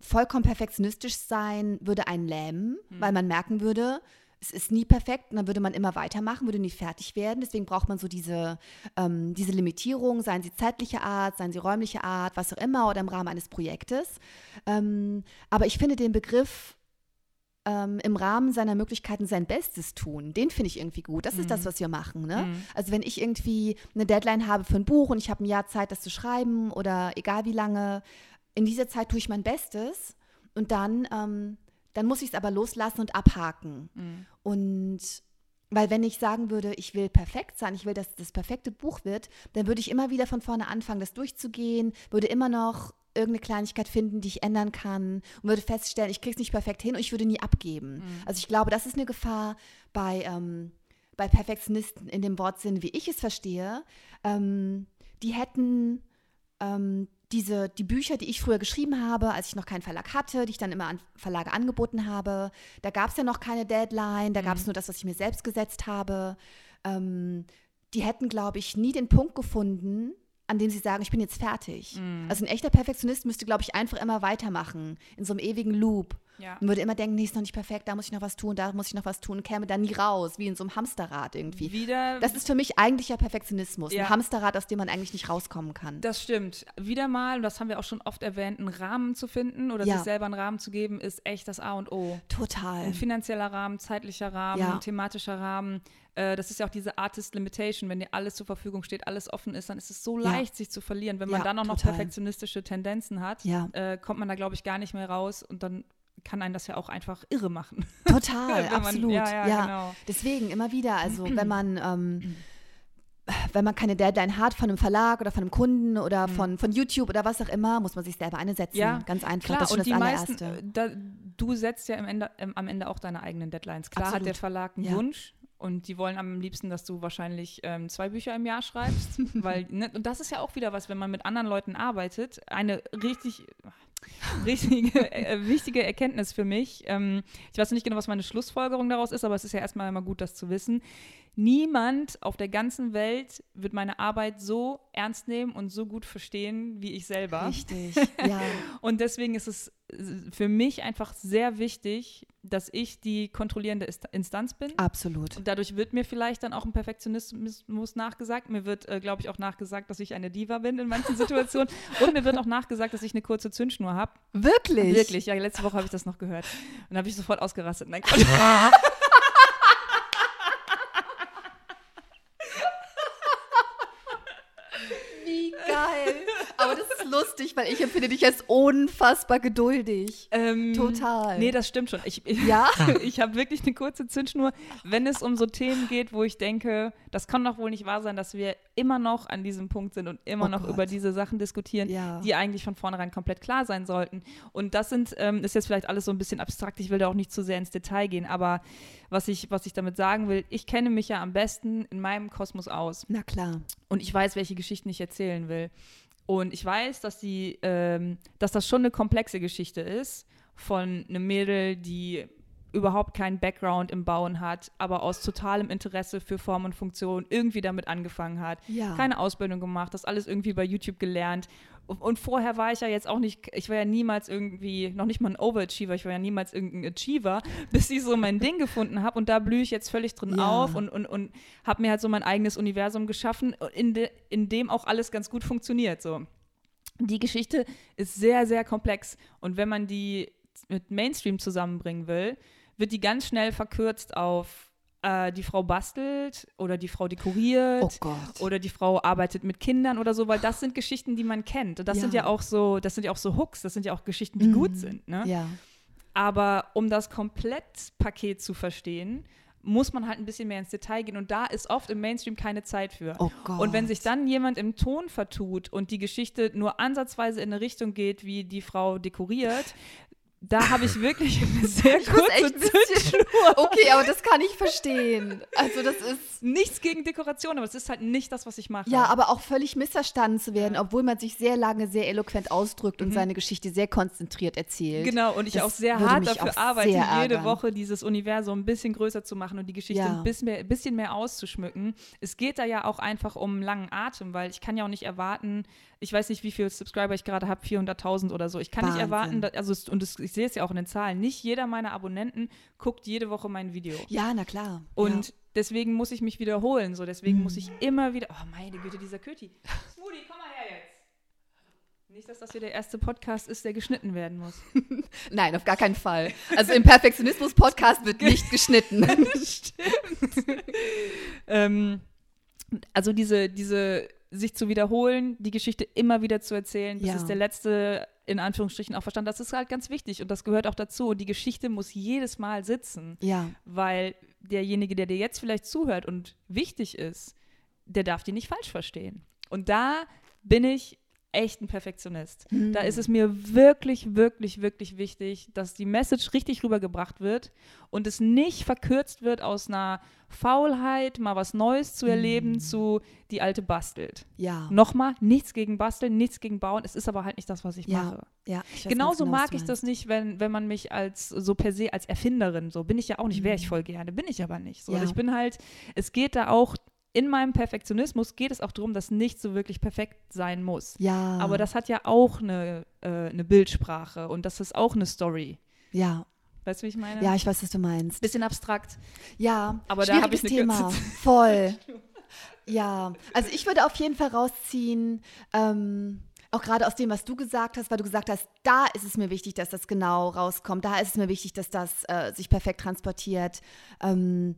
vollkommen perfektionistisch sein würde einen lähmen, weil man merken würde, es ist nie perfekt und dann würde man immer weitermachen, würde nie fertig werden. Deswegen braucht man so diese, ähm, diese Limitierung, seien sie zeitliche Art, seien sie räumliche Art, was auch immer oder im Rahmen eines Projektes. Ähm, aber ich finde den Begriff ähm, im Rahmen seiner Möglichkeiten sein Bestes tun, den finde ich irgendwie gut. Das ist das, was wir machen. Ne? Mhm. Also wenn ich irgendwie eine Deadline habe für ein Buch und ich habe ein Jahr Zeit, das zu schreiben oder egal wie lange, in dieser Zeit tue ich mein Bestes und dann, ähm, dann muss ich es aber loslassen und abhaken. Mhm. Und weil wenn ich sagen würde, ich will perfekt sein, ich will, dass das perfekte Buch wird, dann würde ich immer wieder von vorne anfangen, das durchzugehen, würde immer noch irgendeine Kleinigkeit finden, die ich ändern kann und würde feststellen, ich kriege es nicht perfekt hin und ich würde nie abgeben. Also ich glaube, das ist eine Gefahr bei, ähm, bei Perfektionisten in dem Wortsinn, wie ich es verstehe. Ähm, die hätten ähm, diese, die Bücher, die ich früher geschrieben habe, als ich noch keinen Verlag hatte, die ich dann immer an Verlage angeboten habe, da gab es ja noch keine Deadline, da gab es nur das, was ich mir selbst gesetzt habe. Ähm, die hätten, glaube ich, nie den Punkt gefunden, an dem sie sagen, ich bin jetzt fertig. Also ein echter Perfektionist müsste, glaube ich, einfach immer weitermachen, in so einem ewigen Loop. Ja. Und würde immer denken, nee, ist noch nicht perfekt, da muss ich noch was tun, da muss ich noch was tun, käme da nie raus, wie in so einem Hamsterrad irgendwie. Wieder. Das ist für mich eigentlicher Perfektionismus, Ja. ein Hamsterrad, aus dem man eigentlich nicht rauskommen kann. Das stimmt. Wieder mal, und das haben wir auch schon oft erwähnt, einen Rahmen zu finden oder Ja. sich selber einen Rahmen zu geben, ist echt das A und O. Total. Ein finanzieller Rahmen, zeitlicher Rahmen, Ja. thematischer Rahmen. Äh, das ist ja auch diese Artist Limitation. Wenn dir alles zur Verfügung steht, alles offen ist, dann ist es so leicht, sich zu verlieren. Wenn man dann auch noch total. perfektionistische Tendenzen hat, Ja. äh, kommt man da, glaube ich, gar nicht mehr raus und dann kann einen das ja auch einfach irre machen. *laughs* Total, man- absolut. ja, Ja, ja, genau. Deswegen immer wieder, also *clears throat* wenn man ähm, wenn man keine Deadline hat von einem Verlag oder von einem Kunden oder von, von YouTube oder was auch immer, muss man sich selber eine setzen. Mhm. Ja, Ganz einfach. Klar, das ist schon und die das meisten, allererste. äh, da, du setzt ja Ende, ähm, am Ende auch deine eigenen Deadlines. Klar hat Absolut. der Verlag einen Ja. Wunsch und die wollen am liebsten, dass du wahrscheinlich ähm, zwei Bücher im Jahr schreibst, *laughs* weil, ne, und das ist ja auch wieder was, wenn man mit anderen Leuten arbeitet, eine richtig, richtige, äh, wichtige Erkenntnis für mich. Ähm, ich weiß nicht genau, was meine Schlussfolgerung daraus ist, aber es ist ja erstmal immer gut, das zu wissen. Niemand auf der ganzen Welt wird meine Arbeit so ernst nehmen und so gut verstehen wie ich selber. Richtig, *laughs* ja. und deswegen ist es für mich einfach sehr wichtig, dass ich die kontrollierende Instanz bin. Absolut. Und dadurch wird mir vielleicht dann auch ein Perfektionismus nachgesagt. Mir wird, äh, glaube ich, auch nachgesagt, dass ich eine Diva bin in manchen Situationen. *laughs* Und mir wird auch nachgesagt, dass ich eine kurze Zündschnur habe. Wirklich? Wirklich, ja. Letzte Woche habe ich das noch gehört. Und da habe ich sofort ausgerastet. Nein, *laughs* lustig, weil ich empfinde dich als unfassbar geduldig. Ähm, Total. Nee, das stimmt schon. Ich, ja? *laughs* ich habe wirklich eine kurze Zündschnur, wenn es um so Themen geht, wo ich denke, das kann doch wohl nicht wahr sein, dass wir immer noch an diesem Punkt sind und immer oh noch Gott. über diese Sachen diskutieren, ja. die eigentlich von vornherein komplett klar sein sollten. Und das sind, ähm, ist jetzt vielleicht alles so ein bisschen abstrakt, ich will da auch nicht zu sehr ins Detail gehen, aber was ich, was ich damit sagen will, ich kenne mich ja am besten in meinem Kosmos aus. Na klar. Und ich weiß, welche Geschichten ich erzählen will. Und ich weiß, dass, die, ähm, dass das schon eine komplexe Geschichte ist von einem Mädel, die überhaupt keinen Background im Bauen hat, aber aus totalem Interesse für Form und Funktion irgendwie damit angefangen hat. Ja. Keine Ausbildung gemacht, das alles irgendwie bei YouTube gelernt. Und vorher war ich ja jetzt auch nicht, ich war ja niemals irgendwie, noch nicht mal ein Overachiever, ich war ja niemals irgendein Achiever, *laughs* bis ich so mein Ding gefunden habe und da blühe ich jetzt völlig drin ja. auf und, und, und habe mir halt so mein eigenes Universum geschaffen, in, de, in dem auch alles ganz gut funktioniert. So. Die Geschichte ist sehr, sehr komplex und wenn man die mit Mainstream zusammenbringen will, wird die ganz schnell verkürzt auf äh, die Frau bastelt oder die Frau dekoriert oh oder die Frau arbeitet mit Kindern oder so, weil das sind Geschichten, die man kennt. Und das ja. sind ja auch so, das sind ja auch so Hooks, das sind ja auch Geschichten, die mhm. gut sind. Ne? Ja. Aber um das Komplettpaket zu verstehen, muss man halt ein bisschen mehr ins Detail gehen und da ist oft im Mainstream keine Zeit für. Oh. Und wenn sich dann jemand im Ton vertut und die Geschichte nur ansatzweise in eine Richtung geht, wie die Frau dekoriert, da habe ich wirklich *laughs* *laughs* eine sehr kurze Zündschnur. Okay, aber das kann ich verstehen. Also das ist nichts gegen Dekoration, aber es ist halt nicht das, was ich mache. Ja, aber auch völlig missverstanden zu werden, obwohl man sich sehr lange sehr eloquent ausdrückt mhm. und seine Geschichte sehr konzentriert erzählt. Genau, und ich das auch sehr hart dafür arbeite, jede Woche dieses Universum ein bisschen größer zu machen und die Geschichte ja. ein bisschen mehr, bisschen mehr auszuschmücken. Es geht da ja auch einfach um langen Atem, weil ich kann ja auch nicht erwarten, ich weiß nicht, wie viele Subscriber ich gerade habe, 400.000 oder so. Ich kann Wahnsinn. nicht erwarten, dass, also und das, ich sehe es ja auch in den Zahlen, nicht jeder meiner Abonnenten guckt jede Woche mein Video. Ja, na klar. Und ja. deswegen muss ich mich wiederholen. So, deswegen mhm. muss ich immer wieder. Oh meine Güte, dieser Köti. Smoothie, komm mal her jetzt. Nicht, dass das hier der erste Podcast ist, der geschnitten werden muss. *laughs* Nein, auf gar keinen Fall. Also im Perfektionismus-Podcast wird nicht *laughs* geschnitten. Stimmt. *laughs* ähm, also diese, diese sich zu wiederholen, die Geschichte immer wieder zu erzählen, bis ja. es der letzte in Anführungsstrichen auch verstanden. Das ist halt ganz wichtig und das gehört auch dazu. Und die Geschichte muss jedes Mal sitzen, ja. weil derjenige, der dir jetzt vielleicht zuhört und wichtig ist, der darf die nicht falsch verstehen. Und da bin ich echt ein Perfektionist. Mhm. Da ist es mir wirklich, wirklich, wirklich wichtig, dass die Message richtig rübergebracht wird und es nicht verkürzt wird aus einer Faulheit, mal was Neues zu erleben, mhm. zu die alte bastelt. Ja. Nochmal, nichts gegen Basteln, nichts gegen Bauen. Es ist aber halt nicht das, was ich ja. mache. Ja, ich Genauso genau, mag ich das nicht, wenn, wenn man mich als so per se als Erfinderin, so bin ich ja auch nicht, wäre ich mhm. voll gerne, bin ich aber nicht. So, ja. Ich bin halt, es geht da auch in meinem Perfektionismus geht es auch darum, dass nichts so wirklich perfekt sein muss. Ja. Aber das hat ja auch eine, äh, eine Bildsprache und das ist auch eine Story. Ja. Weißt du, wie ich meine? Ja, ich weiß, was du meinst. Bisschen abstrakt. Ja, aber da habe ich eine Thema. *laughs* Voll. ja, also ich würde auf jeden Fall rausziehen, ähm, auch gerade aus dem, was du gesagt hast, weil du gesagt hast, da ist es mir wichtig, dass das genau rauskommt, da ist es mir wichtig, dass das äh, sich perfekt transportiert. Ähm,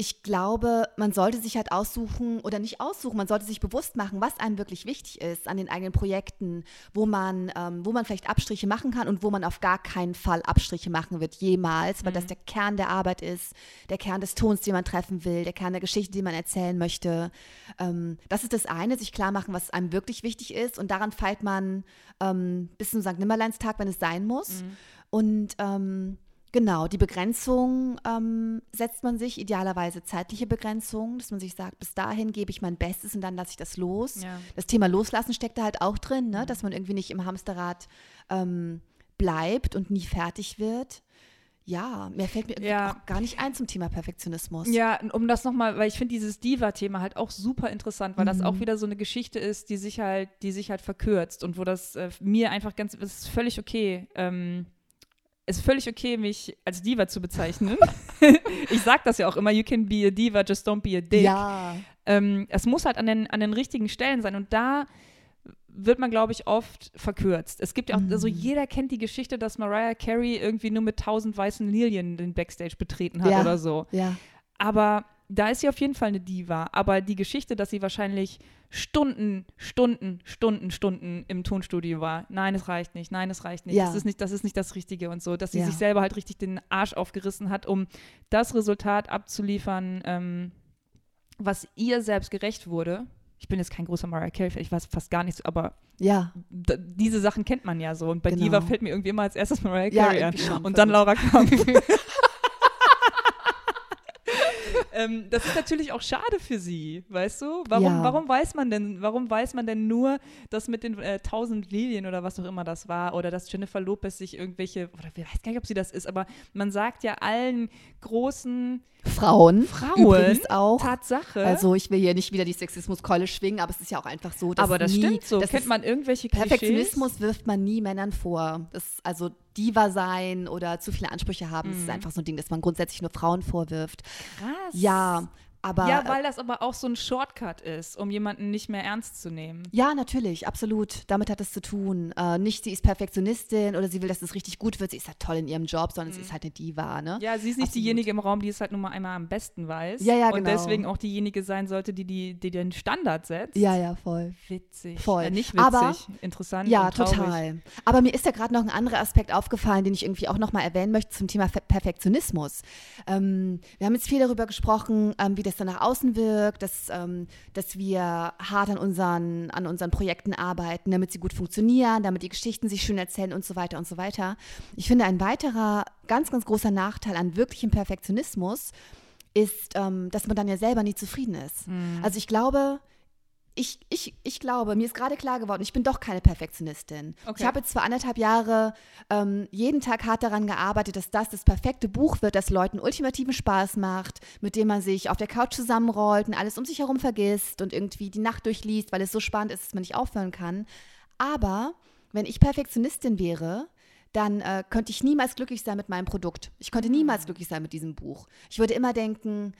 ich glaube, man sollte sich halt aussuchen oder nicht aussuchen, man sollte sich bewusst machen, was einem wirklich wichtig ist an den eigenen Projekten, wo man, ähm, wo man vielleicht Abstriche machen kann und wo man auf gar keinen Fall Abstriche machen wird, jemals, weil mhm. das der Kern der Arbeit ist, der Kern des Tons, den man treffen will, der Kern der Geschichte, die man erzählen möchte. Ähm, das ist das eine, sich klar machen, was einem wirklich wichtig ist und daran feilt man ähm, bis zum St. Nimmerleinstag, wenn es sein muss. Mhm. Und ähm, Genau, die Begrenzung ähm, setzt man sich, idealerweise zeitliche Begrenzung, dass man sich sagt, bis dahin gebe ich mein Bestes und dann lasse ich das los. Ja. Das Thema Loslassen steckt da halt auch drin, Mhm. ne? dass man irgendwie nicht im Hamsterrad ähm, bleibt und nie fertig wird. Ja, mehr fällt mir irgendwie Ja. auch gar nicht ein zum Thema Perfektionismus. Ja, um das nochmal, weil ich finde dieses Diva-Thema halt auch super interessant, weil das Mhm. auch wieder so eine Geschichte ist, die sich halt, die sich halt verkürzt und wo das äh, mir einfach ganz, es ist völlig okay, ähm, es ist völlig okay, mich als Diva zu bezeichnen. *laughs* ich sag das ja auch immer, you can be a Diva, just don't be a dick. Ja, Ähm, es muss halt an den, an den richtigen Stellen sein und da wird man, glaube ich, oft verkürzt. Es gibt ja auch, Mhm. also jeder kennt die Geschichte, dass Mariah Carey irgendwie nur mit tausend weißen Lilien den Backstage betreten hat Ja. oder so. ja. Aber da ist sie auf jeden Fall eine Diva. Aber die Geschichte, dass sie wahrscheinlich Stunden, Stunden, Stunden, Stunden im Tonstudio war. Nein, es reicht nicht. Nein, es reicht nicht. Ja. Das, ist nicht das ist nicht das Richtige und so. Dass sie Ja. sich selber halt richtig den Arsch aufgerissen hat, um das Resultat abzuliefern, ähm, was ihr selbst gerecht wurde. Ich bin jetzt kein großer Mariah Carey, ich weiß fast gar nichts, aber Ja, diese Sachen kennt man ja so. Und bei Genau. Diva fällt mir irgendwie immer als erstes Mariah Ja, Carey an. schon, voll Und dann gut. Laura Kampf. *laughs* ähm, das ist natürlich auch schade für sie, weißt du? Warum, Ja. warum weiß man denn, warum weiß man denn nur, dass mit den äh, 1000 Lilien oder was auch immer das war oder dass Jennifer Lopez sich irgendwelche, oder ich weiß gar nicht, ob sie das ist, aber man sagt ja allen großen Frauen. Frauen Übrigens auch. Tatsache. Also ich will hier nicht wieder die Sexismuskeule schwingen, aber es ist ja auch einfach so, dass aber das nie, stimmt so. Kennt man irgendwelche Klischees? Perfektionismus wirft man nie Männern vor. Das, also Diva sein oder zu viele Ansprüche haben, das ist Mhm. einfach so ein Ding, das man grundsätzlich nur Frauen vorwirft. Krass. Ja, aber ja, weil das aber auch so ein Shortcut ist, um jemanden nicht mehr ernst zu nehmen. ja, natürlich, absolut. Damit hat es zu tun. Äh, nicht, sie ist Perfektionistin oder sie will, dass es richtig gut wird. Sie ist halt toll in ihrem Job, sondern sie ist halt eine Diva, ne? Mhm. Ja, sie ist nicht Absolut. diejenige im Raum, die es halt nun mal einmal am besten weiß. Ja, ja, Und genau. deswegen auch diejenige sein sollte, die, die, die den Standard setzt. Ja, ja, voll. Witzig. Voll. Äh, nicht witzig, Aber- interessant. Ja, und total. Aber mir ist ja gerade noch ein anderer Aspekt aufgefallen, den ich irgendwie auch nochmal erwähnen möchte zum Thema Fe- Perfektionismus. Ähm, wir haben jetzt viel darüber gesprochen, ähm, wie das dann nach außen wirkt, dass, ähm, dass wir hart an unseren, an unseren Projekten arbeiten, damit sie gut funktionieren, damit die Geschichten sich schön erzählen und so weiter und so weiter. Ich finde, ein weiterer ganz, ganz großer Nachteil an wirklichem Perfektionismus ist, ähm, dass man dann ja selber nie zufrieden ist. Mhm. Also ich glaube, ich, ich, ich glaube, mir ist gerade klar geworden, ich bin doch keine Perfektionistin. Okay. Ich habe jetzt vor anderthalb Jahre ähm, jeden Tag hart daran gearbeitet, dass das das perfekte Buch wird, das Leuten ultimativen Spaß macht, mit dem man sich auf der Couch zusammenrollt und alles um sich herum vergisst und irgendwie die Nacht durchliest, weil es so spannend ist, dass man nicht aufhören kann. Aber wenn ich Perfektionistin wäre, dann äh, könnte ich niemals glücklich sein mit meinem Produkt. Ich könnte niemals glücklich sein mit diesem Buch. Ich würde immer denken,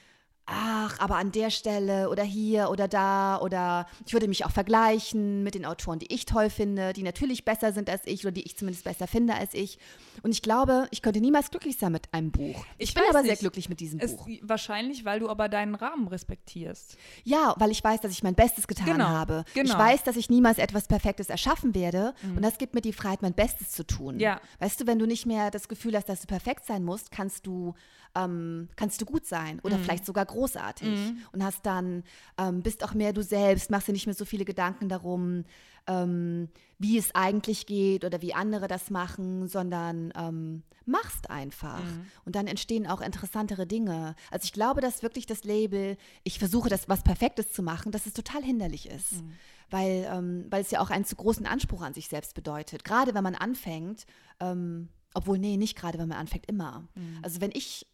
ach, aber an der Stelle oder hier oder da oder ich würde mich auch vergleichen mit den Autoren, die ich toll finde, die natürlich besser sind als ich oder die ich zumindest besser finde als ich. Und ich glaube, ich könnte niemals glücklich sein mit einem Buch. Ich, Ich bin aber sehr nicht. glücklich mit diesem Es, Buch. wahrscheinlich, weil du aber deinen Rahmen respektierst. Ja, weil ich weiß, dass ich mein Bestes getan Genau, habe. Ich genau. weiß, dass ich niemals etwas Perfektes erschaffen werde. Und das gibt mir die Freiheit, mein Bestes zu tun. Ja. Weißt du, wenn du nicht mehr das Gefühl hast, dass du perfekt sein musst, kannst du, ähm, kannst du gut sein oder vielleicht sogar großartig. Und hast dann, ähm, bist auch mehr du selbst, machst dir nicht mehr so viele Gedanken darum, ähm, wie es eigentlich geht oder wie andere das machen, sondern ähm, machst einfach. Und dann entstehen auch interessantere Dinge. Also ich glaube, dass wirklich das Label, ich versuche das was Perfektes zu machen, dass es total hinderlich ist. Weil, ähm, weil es ja auch einen zu großen Anspruch an sich selbst bedeutet. Gerade wenn man anfängt, ähm, obwohl, nee, nicht gerade, wenn man anfängt, immer. Also wenn ich,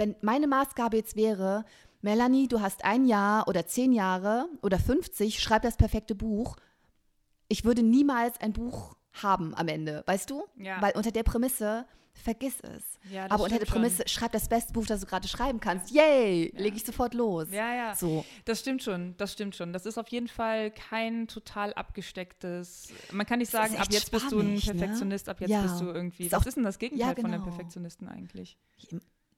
wenn meine Maßgabe jetzt wäre, Melanie, du hast ein Jahr oder zehn Jahre oder 50, schreib das perfekte Buch. Ich würde niemals ein Buch haben am Ende, weißt du? Ja. Weil unter der Prämisse, vergiss es. Ja, Aber unter der stimmt schon. Prämisse, schreib das beste Buch, das du gerade schreiben kannst. Yay, lege ich sofort los. Ja, ja. So. Das stimmt schon, das stimmt schon. Das ist auf jeden Fall kein total abgestecktes. Man kann nicht sagen, ab jetzt bist du ein ne? Perfektionist, ab jetzt Ja. bist du irgendwie. Ist was auch- ist denn das Gegenteil Ja, von einem genau. Perfektionisten eigentlich?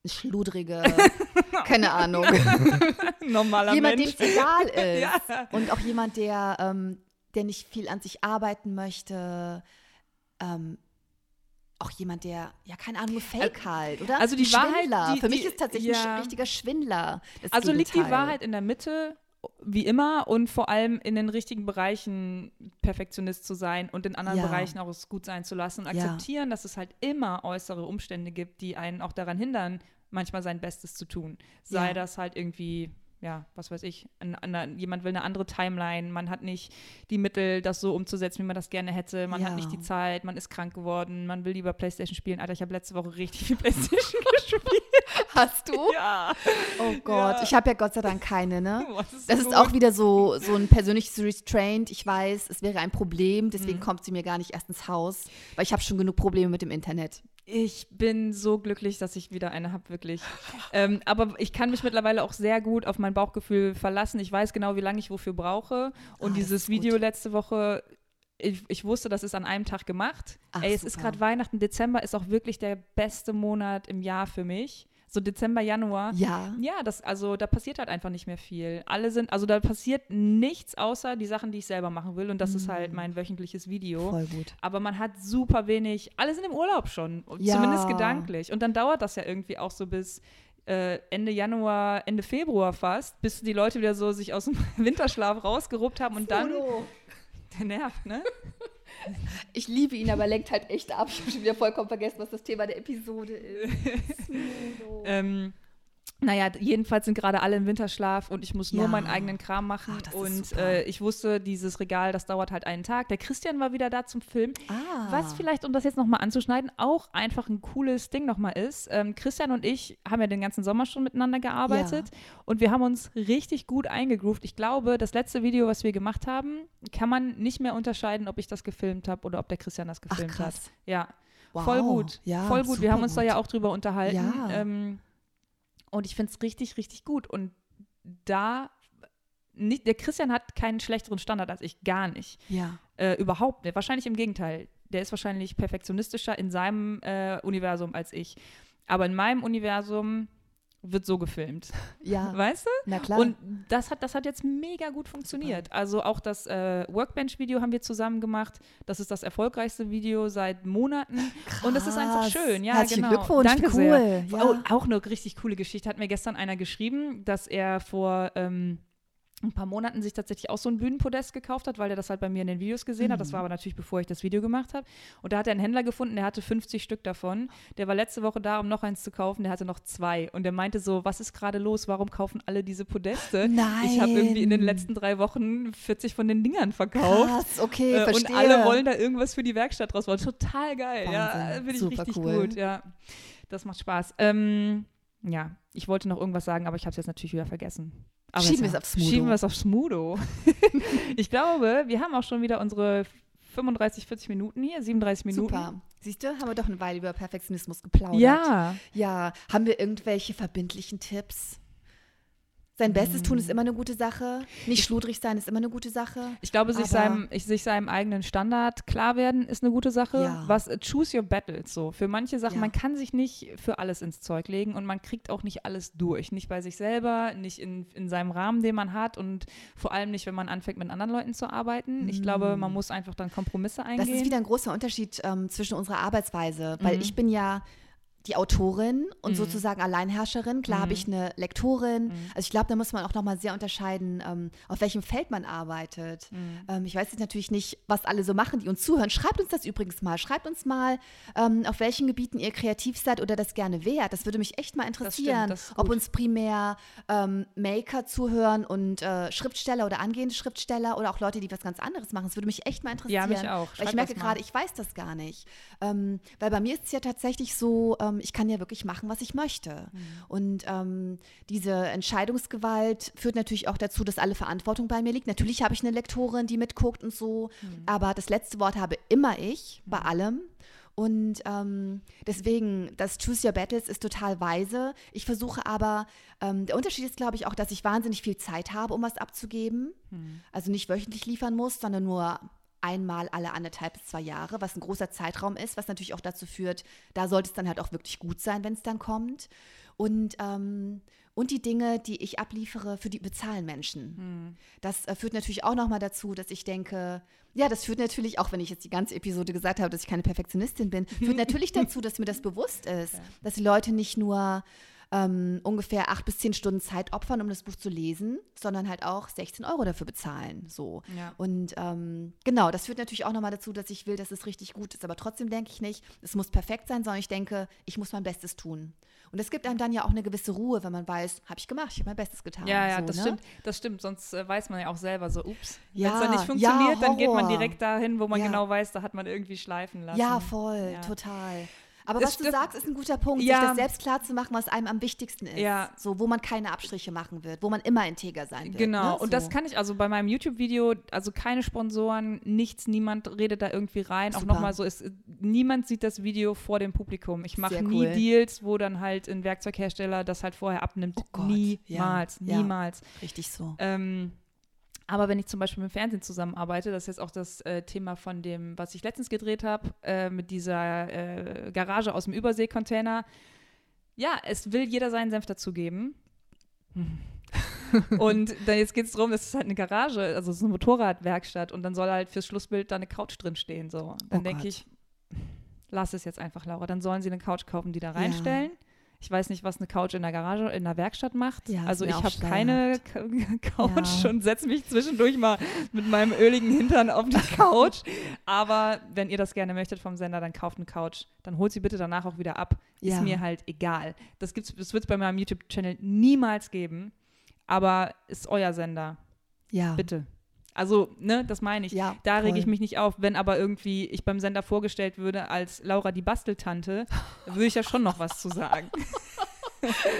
Schludrige, *laughs* keine Ahnung. Normaler jemand, dem Mensch. es egal *laughs* ist. Ja. Und auch jemand, der, ähm, der nicht viel an sich arbeiten möchte. Ähm, auch jemand, der, ja, keine Ahnung, Fake halt, oder? also die Ein Wahrheit, Schwindler. die- Für mich die- ist tatsächlich ja. ein richtiger Schwindler. Also liegt die Gegenteil. Wahrheit in der Mitte wie immer und vor allem in den richtigen Bereichen Perfektionist zu sein und in anderen Ja. Bereichen auch es gut sein zu lassen und Ja. akzeptieren, dass es halt immer äußere Umstände gibt, die einen auch daran hindern, manchmal sein Bestes zu tun. Sei Ja. das halt irgendwie, ja, was weiß ich, ein, ein, jemand will eine andere Timeline, man hat nicht die Mittel, das so umzusetzen, wie man das gerne hätte, man hat Ja. nicht die Zeit, man ist krank geworden, man will lieber Playstation spielen. Alter, ich habe letzte Woche richtig viel *laughs* Playstation *laughs* gespielt. Hast du? Ja. Oh Gott, Ja. ich habe ja Gott sei Dank keine, ne? *laughs* Das ist Das ist auch wieder so, so ein persönliches Restraint. Ich weiß, es wäre ein Problem, deswegen Mhm. kommt sie mir gar nicht erst ins Haus, weil ich habe schon genug Probleme mit dem Internet. Ich bin so glücklich, dass ich wieder eine habe, wirklich. ähm, aber ich kann mich mittlerweile auch sehr gut auf mein Bauchgefühl verlassen. Ich weiß genau, wie lange ich wofür brauche. Und Ah, dieses ist. Video letzte Woche, ich, ich wusste, das ist an einem Tag gemacht. Ach, Ey, es ist super. gerade Weihnachten. Dezember ist auch wirklich der beste Monat im Jahr für mich. So Dezember, Januar. Ja. Ja, das, also da passiert halt einfach nicht mehr viel. Alle sind, also da passiert nichts außer die Sachen, die ich selber machen will. Und das ist halt mein wöchentliches Video. Mm. Voll gut. Aber man hat super wenig, alle sind im Urlaub schon, Ja. zumindest gedanklich. Und dann dauert das ja irgendwie auch so bis äh, Ende Januar, Ende Februar fast, bis die Leute wieder so sich aus dem *laughs* Winterschlaf rausgeruppt haben und dann, *laughs* der nervt, ne? Ich liebe ihn, aber lenkt halt echt ab. Ich habe schon wieder vollkommen vergessen, was das Thema der Episode ist. *laughs* Ähm, naja, jedenfalls sind gerade alle im Winterschlaf und ich muss nur Ja. meinen eigenen Kram machen. Ach, und äh, ich wusste, dieses Regal, das dauert halt einen Tag. Der Christian war wieder da zum Film. ah. Was vielleicht, um das jetzt nochmal anzuschneiden, auch einfach ein cooles Ding nochmal ist. Ähm, Christian und ich haben ja den ganzen Sommer schon miteinander gearbeitet und wir haben uns richtig gut eingegroovt. Ich glaube, das letzte Video, was wir gemacht haben, kann man nicht mehr unterscheiden, ob ich das gefilmt habe oder ob der Christian das Ach, gefilmt hat. krass. Ja, Wow. voll gut. Ja, voll gut. Wir haben uns da gut. ja auch drüber unterhalten. Ja. Ähm, und ich finde es richtig, richtig gut. Und da, nicht, der Christian hat keinen schlechteren Standard als ich, gar nicht. Ja. Äh, überhaupt nicht. Wahrscheinlich im Gegenteil. Der ist wahrscheinlich perfektionistischer in seinem äh, Universum als ich. Aber in meinem Universum wird so gefilmt. *laughs* Ja. Weißt du? Na klar. Und das hat, das hat jetzt mega gut funktioniert. Also auch das äh, Workbench-Video haben wir zusammen gemacht. Das ist das erfolgreichste Video seit Monaten. Und das ist einfach Krass. schön. Ja, Herzlichen genau. Glückwunsch, Danke wie sehr. cool. Ja. Oh, auch eine richtig coole Geschichte. Hat mir gestern einer geschrieben, dass er vor ähm, ein paar Monaten sich tatsächlich auch so ein Bühnenpodest gekauft hat, weil er das halt bei mir in den Videos gesehen hat. Das Mhm. war aber natürlich, bevor ich das Video gemacht habe. Und da hat er einen Händler gefunden, der hatte 50 Stück davon. Der war letzte Woche da, um noch eins zu kaufen. Der hatte noch zwei. Und der meinte so, was ist gerade los? Warum kaufen alle diese Podeste? Ich habe irgendwie in den Nein. letzten drei Wochen 40 von den Dingern verkauft. Krass, okay, Äh, verstehe. und alle wollen da irgendwas für die Werkstatt draus machen. Total geil. Ja, Wahnsinn. finde ich Super richtig cool. gut. Ja, das macht Spaß. Ähm, ja, ich wollte noch irgendwas sagen, aber ich habe es jetzt natürlich wieder vergessen. Aber Schieben wir es auf Smudo. Schieben wir es auf Smudo. *laughs* ich glaube, wir haben auch schon wieder unsere 35, 40 Minuten hier, 37 Minuten. Super. Siehst du, haben wir doch eine Weile über Perfektionismus geplaudert. Ja, Ja, haben wir irgendwelche verbindlichen Tipps? Sein Bestes tun ist immer eine gute Sache. Nicht schludrig sein ist immer eine gute Sache. ich glaube, sich seinem, ich, sich seinem eigenen Standard klar werden ist eine gute Sache. Ja. Was choose your battles so. Für manche Sachen, Ja. man kann sich nicht für alles ins Zeug legen und man kriegt auch nicht alles durch. Nicht bei sich selber, nicht in, in seinem Rahmen, den man hat und vor allem nicht, wenn man anfängt, mit anderen Leuten zu arbeiten. Ich glaube, man muss einfach dann Kompromisse eingehen. Das ist wieder ein großer Unterschied ähm, zwischen unserer Arbeitsweise, weil Mhm. ich bin ja die Autorin und Mhm. sozusagen Alleinherrscherin. Klar habe Mhm. ich eine Lektorin. Mhm. Also ich glaube, da muss man auch nochmal sehr unterscheiden, ähm, auf welchem Feld man arbeitet. Mhm. Ähm, ich weiß jetzt natürlich nicht, was alle so machen, die uns zuhören. Schreibt uns das übrigens mal. Schreibt uns mal, ähm, auf welchen Gebieten ihr kreativ seid oder das gerne wärt. Das würde mich echt mal interessieren, das ist ob gut. uns primär ähm, Maker zuhören und äh, Schriftsteller oder angehende Schriftsteller oder auch Leute, die was ganz anderes machen. Das würde mich echt mal interessieren. Ja, mich auch. Weil ich merke das gerade, ich weiß das gar nicht. Ähm, weil bei mir ist es ja tatsächlich so, ähm, ich kann ja wirklich machen, was ich möchte. Mhm. Und ähm, diese Entscheidungsgewalt führt natürlich auch dazu, dass alle Verantwortung bei mir liegt. Natürlich habe ich eine Lektorin, die mitguckt und so, Mhm. aber das letzte Wort habe immer ich bei allem. Und ähm, deswegen, das Choose Your Battles ist total weise. Ich versuche aber, ähm, der Unterschied ist, glaube ich, auch, dass ich wahnsinnig viel Zeit habe, um was abzugeben. Mhm. Also nicht wöchentlich liefern muss, sondern nur einmal alle anderthalb bis zwei Jahre, was ein großer Zeitraum ist, was natürlich auch dazu führt, da sollte es dann halt auch wirklich gut sein, wenn es dann kommt. Und, ähm, und die Dinge, die ich abliefere, für die bezahlen Menschen. Hm. Das äh, führt natürlich auch nochmal dazu, dass ich denke, ja, das führt natürlich, auch wenn ich jetzt die ganze Episode gesagt habe, dass ich keine Perfektionistin bin, führt natürlich *laughs* dazu, dass mir das bewusst ist, dass die Leute nicht nur ähm, ungefähr acht bis zehn Stunden Zeit opfern, um das Buch zu lesen, sondern halt auch 16 Euro dafür bezahlen. So. Ja. Und ähm, genau, das führt natürlich auch nochmal dazu, dass ich will, dass es richtig gut ist. Aber trotzdem denke ich nicht, es muss perfekt sein, sondern ich denke, ich muss mein Bestes tun. Und es gibt einem dann ja auch eine gewisse Ruhe, wenn man weiß, habe ich gemacht, ich habe mein Bestes getan. Ja, ja, so, das ne? stimmt. Das stimmt. Sonst äh, weiß man ja auch selber so, ups. Ja, Wenn es dann nicht ja, funktioniert, dann geht man direkt dahin, wo man Ja. genau weiß, da hat man irgendwie schleifen lassen. Ja, voll, Ja. total. Aber was du sagst, ist ein guter Punkt, Ja. sich das selbst klar zu machen, was einem am wichtigsten ist. Ja. So, wo man keine Abstriche machen wird, wo man immer integer sein wird. Genau, Ne? und so. das kann ich also bei meinem YouTube-Video, also keine Sponsoren, nichts, niemand redet da irgendwie rein. Auch Super. nochmal so, ist, niemand sieht das Video vor dem Publikum. Ich mache nie cool. Deals, wo dann halt ein Werkzeughersteller das halt vorher abnimmt. Oh Gott, niemals, ja. niemals. Richtig so. Ähm, aber wenn ich zum Beispiel mit dem Fernsehen zusammenarbeite, das ist jetzt auch das äh, Thema von dem, was ich letztens gedreht habe, äh, mit dieser äh, Garage aus dem Überseekontainer. Ja, es will jeder seinen Senf dazugeben. *laughs* und dann jetzt geht es darum, es ist halt eine Garage, also es ist eine Motorradwerkstatt und dann soll halt fürs Schlussbild da eine Couch drin stehen. So. Dann Oh denke ich, lass es jetzt einfach, Laura. Dann sollen sie eine Couch kaufen, die da reinstellen. Ich weiß nicht, was eine Couch in der Garage, in der Werkstatt macht. Ja, also ich habe keine *laughs* Couch Ja. und setze mich zwischendurch mal mit meinem öligen Hintern auf die *laughs* Couch. Aber wenn ihr das gerne möchtet vom Sender, dann kauft eine Couch. Dann holt sie bitte danach auch wieder ab. Ja. Ist mir halt egal. Das, gibt's- das wird es bei meinem YouTube-Channel niemals geben. Aber ist euer Sender. Ja. Bitte. Also, ne, das meine ich. Ja, da rege ich mich nicht auf. Wenn aber irgendwie ich beim Sender vorgestellt würde als Laura die Basteltante, *laughs* würde ich ja schon noch was zu sagen.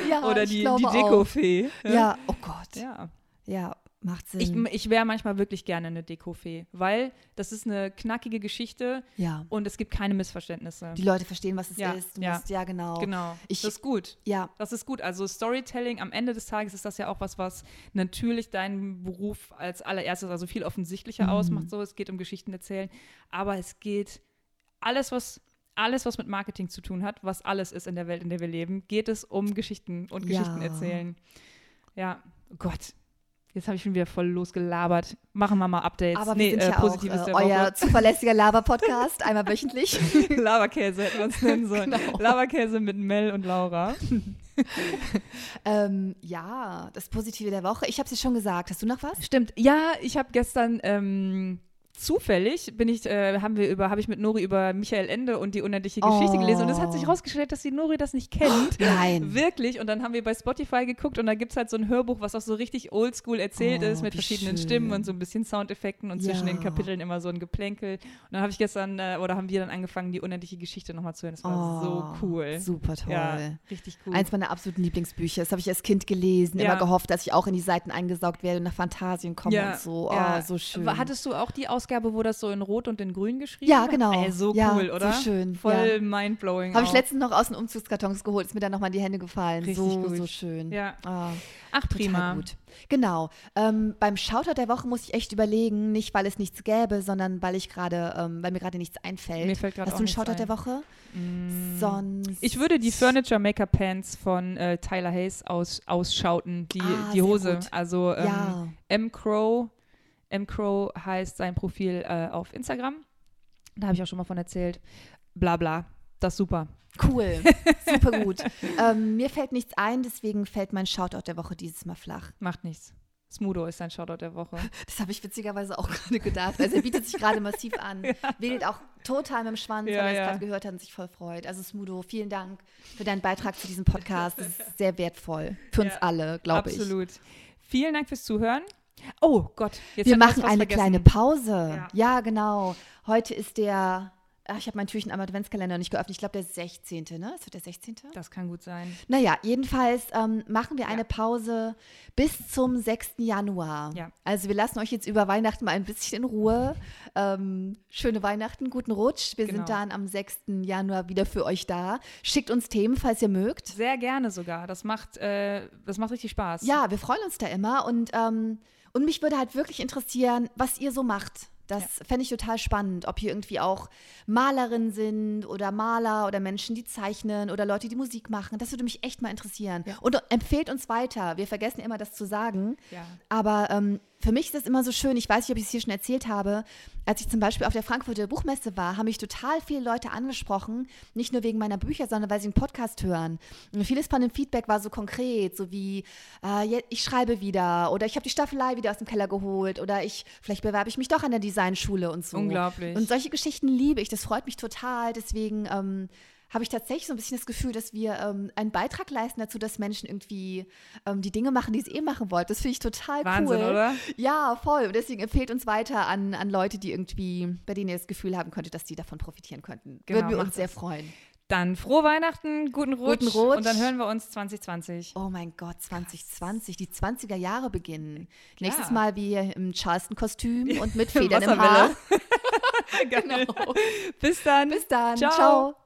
Ja, Oder die, die. Dekofee. Ja, oh Gott. Ja. Ja, macht Sinn. Ich, ich wäre manchmal wirklich gerne eine Dekofee, weil das ist eine knackige Geschichte ja. und es gibt keine Missverständnisse. Die Leute verstehen, was es Ja, ist. Du ja. musst, ja, genau. Genau. Ich- das ist gut. Ja, Das ist gut. Also Storytelling, am Ende des Tages ist das ja auch was, was natürlich deinen Beruf als allererstes, also viel offensichtlicher Mhm. ausmacht. So, es geht um Geschichten erzählen. Aber es geht alles, was alles, was mit Marketing zu tun hat, was alles ist in der Welt, in der wir leben, geht es um Geschichten und. Geschichten erzählen. Ja, oh Gott. Jetzt habe ich schon wieder voll losgelabert. Machen wir mal Updates. aber nee, wir sind äh, ja Positives auch äh, euer zuverlässiger Laber-Podcast, einmal wöchentlich. *laughs* Laberkäse hätten wir uns nennen sollen. *laughs* Genau. Laberkäse mit Mel und Laura. *laughs* ähm, ja, das Positive der Woche. Ich habe es dir schon gesagt. Hast du noch was? Stimmt. Ja, ich habe gestern ähm, zufällig bin ich, äh, haben wir über, habe ich mit Nori über Michael Ende und die unendliche Geschichte Oh. gelesen und es hat sich herausgestellt, dass die Nori das nicht kennt. *gasps* Nein. Wirklich. Und dann haben wir bei Spotify geguckt und da gibt es halt so ein Hörbuch, was auch so richtig oldschool erzählt Oh, ist, mit verschiedenen schön. Stimmen und so ein bisschen Soundeffekten und zwischen Ja. den Kapiteln immer so ein Geplänkel. Und dann habe ich gestern, äh, oder haben wir dann angefangen, die unendliche Geschichte nochmal zu hören. Das war Oh, so cool. Super toll. Ja, richtig cool. Eins meiner absoluten Lieblingsbücher. Das habe ich als Kind gelesen, Ja. immer gehofft, dass ich auch in die Seiten eingesaugt werde und nach Fantasien komme und so. Oh, ja. so schön. Hattest du auch die Ausgabe, wo das so in Rot und in Grün geschrieben Ja, war? genau. Ey, so Ja, cool, oder? so schön, Voll ja. mindblowing. Habe ich letztens noch aus den Umzugskartons geholt, ist mir dann nochmal in die Hände gefallen. Richtig so, gut. so schön. Ja. Ah, Ach, prima. gut. Genau. Ähm, beim Shoutout der Woche muss ich echt überlegen, nicht weil es nichts gäbe, sondern weil ich gerade, ähm, weil mir gerade nichts einfällt. Mir fällt gerade Hast auch du einen Shoutout ein. der Woche? Sonst. Ich würde die Furniture Maker Pants von äh, Tyler Hayes aus, ausschauten, die, Ah, die Hose. Also ähm, Ja. M. Crow. M. Crow heißt sein Profil äh, auf Instagram. Da habe ich auch schon mal von erzählt. Bla bla. Das ist super. Cool, *laughs* super gut. ähm, mir fällt nichts ein, deswegen fällt mein Shoutout der Woche dieses Mal flach. Macht nichts. Smudo ist sein Shoutout der Woche. Das habe ich witzigerweise auch *laughs* gerade gedacht. Also er bietet sich gerade massiv an. *laughs* Wedelt auch total mit dem Schwanz, Ja, weil er es ja. gerade gehört hat und sich voll freut. Also Smudo, vielen Dank für deinen Beitrag zu diesem Podcast. Das ist sehr wertvoll. Für uns Ja, alle, glaube ich. Absolut. Vielen Dank fürs Zuhören. Oh Gott, jetzt Wir machen eine vergessen. kleine Pause. Ja. Ja, genau. Heute ist der, ach, ich habe mein Türchen am Adventskalender noch nicht geöffnet. Ich glaube, der 16. Ne? Ist das der 16.? Das kann gut sein. Naja, jedenfalls ähm, machen wir eine Pause bis zum 6. Januar. Ja. Also wir lassen euch jetzt über Weihnachten mal ein bisschen in Ruhe. Ähm, schöne Weihnachten, guten Rutsch. Wir Genau. sind dann am 6. Januar wieder für euch da. Schickt uns Themen, falls ihr mögt. Sehr gerne sogar. Das macht, äh, das macht richtig Spaß. Ja, wir freuen uns da immer und, ähm, und mich würde halt wirklich interessieren, was ihr so macht. Das fände ich total spannend, ob hier irgendwie auch Malerinnen sind oder Maler oder Menschen, die zeichnen oder Leute, die Musik machen. Das würde mich echt mal interessieren. Ja. Und empfehlt uns weiter. Wir vergessen immer, das zu sagen. Ja. Aber ähm, für mich ist das immer so schön. Ich weiß nicht, ob ich es hier schon erzählt habe, als ich zum Beispiel auf der Frankfurter Buchmesse war, haben mich total viele Leute angesprochen, nicht nur wegen meiner Bücher, sondern weil sie einen Podcast hören. Und vieles von dem Feedback war so konkret, so wie, äh, ich schreibe wieder oder ich habe die Staffelei wieder aus dem Keller geholt oder ich, vielleicht bewerbe ich mich doch an der Designschule und so. Unglaublich. Und solche Geschichten liebe ich, das freut mich total. Deswegen ähm, habe ich tatsächlich so ein bisschen das Gefühl, dass wir ähm, einen Beitrag leisten dazu, dass Menschen irgendwie ähm, die Dinge machen, die sie eh machen wollten. Das finde ich total Wahnsinn, cool. oder? Ja, voll. Und deswegen empfehlt uns weiter an, an Leute, die irgendwie, bei denen ihr das Gefühl haben könntet, dass die davon profitieren könnten. Genau, Würden wir uns sehr das. freuen. Dann frohe Weihnachten, guten Rutsch, Guten Rutsch. und dann hören wir uns 2020. Oh mein Gott, 2020, die 20er Jahre beginnen. Ja. Nächstes Mal wir im Charleston-Kostüm *laughs* und mit Federn im Haar. Wasserwelle. *laughs* *laughs* Geil. Bis dann. Bis dann. Ciao. Ciao.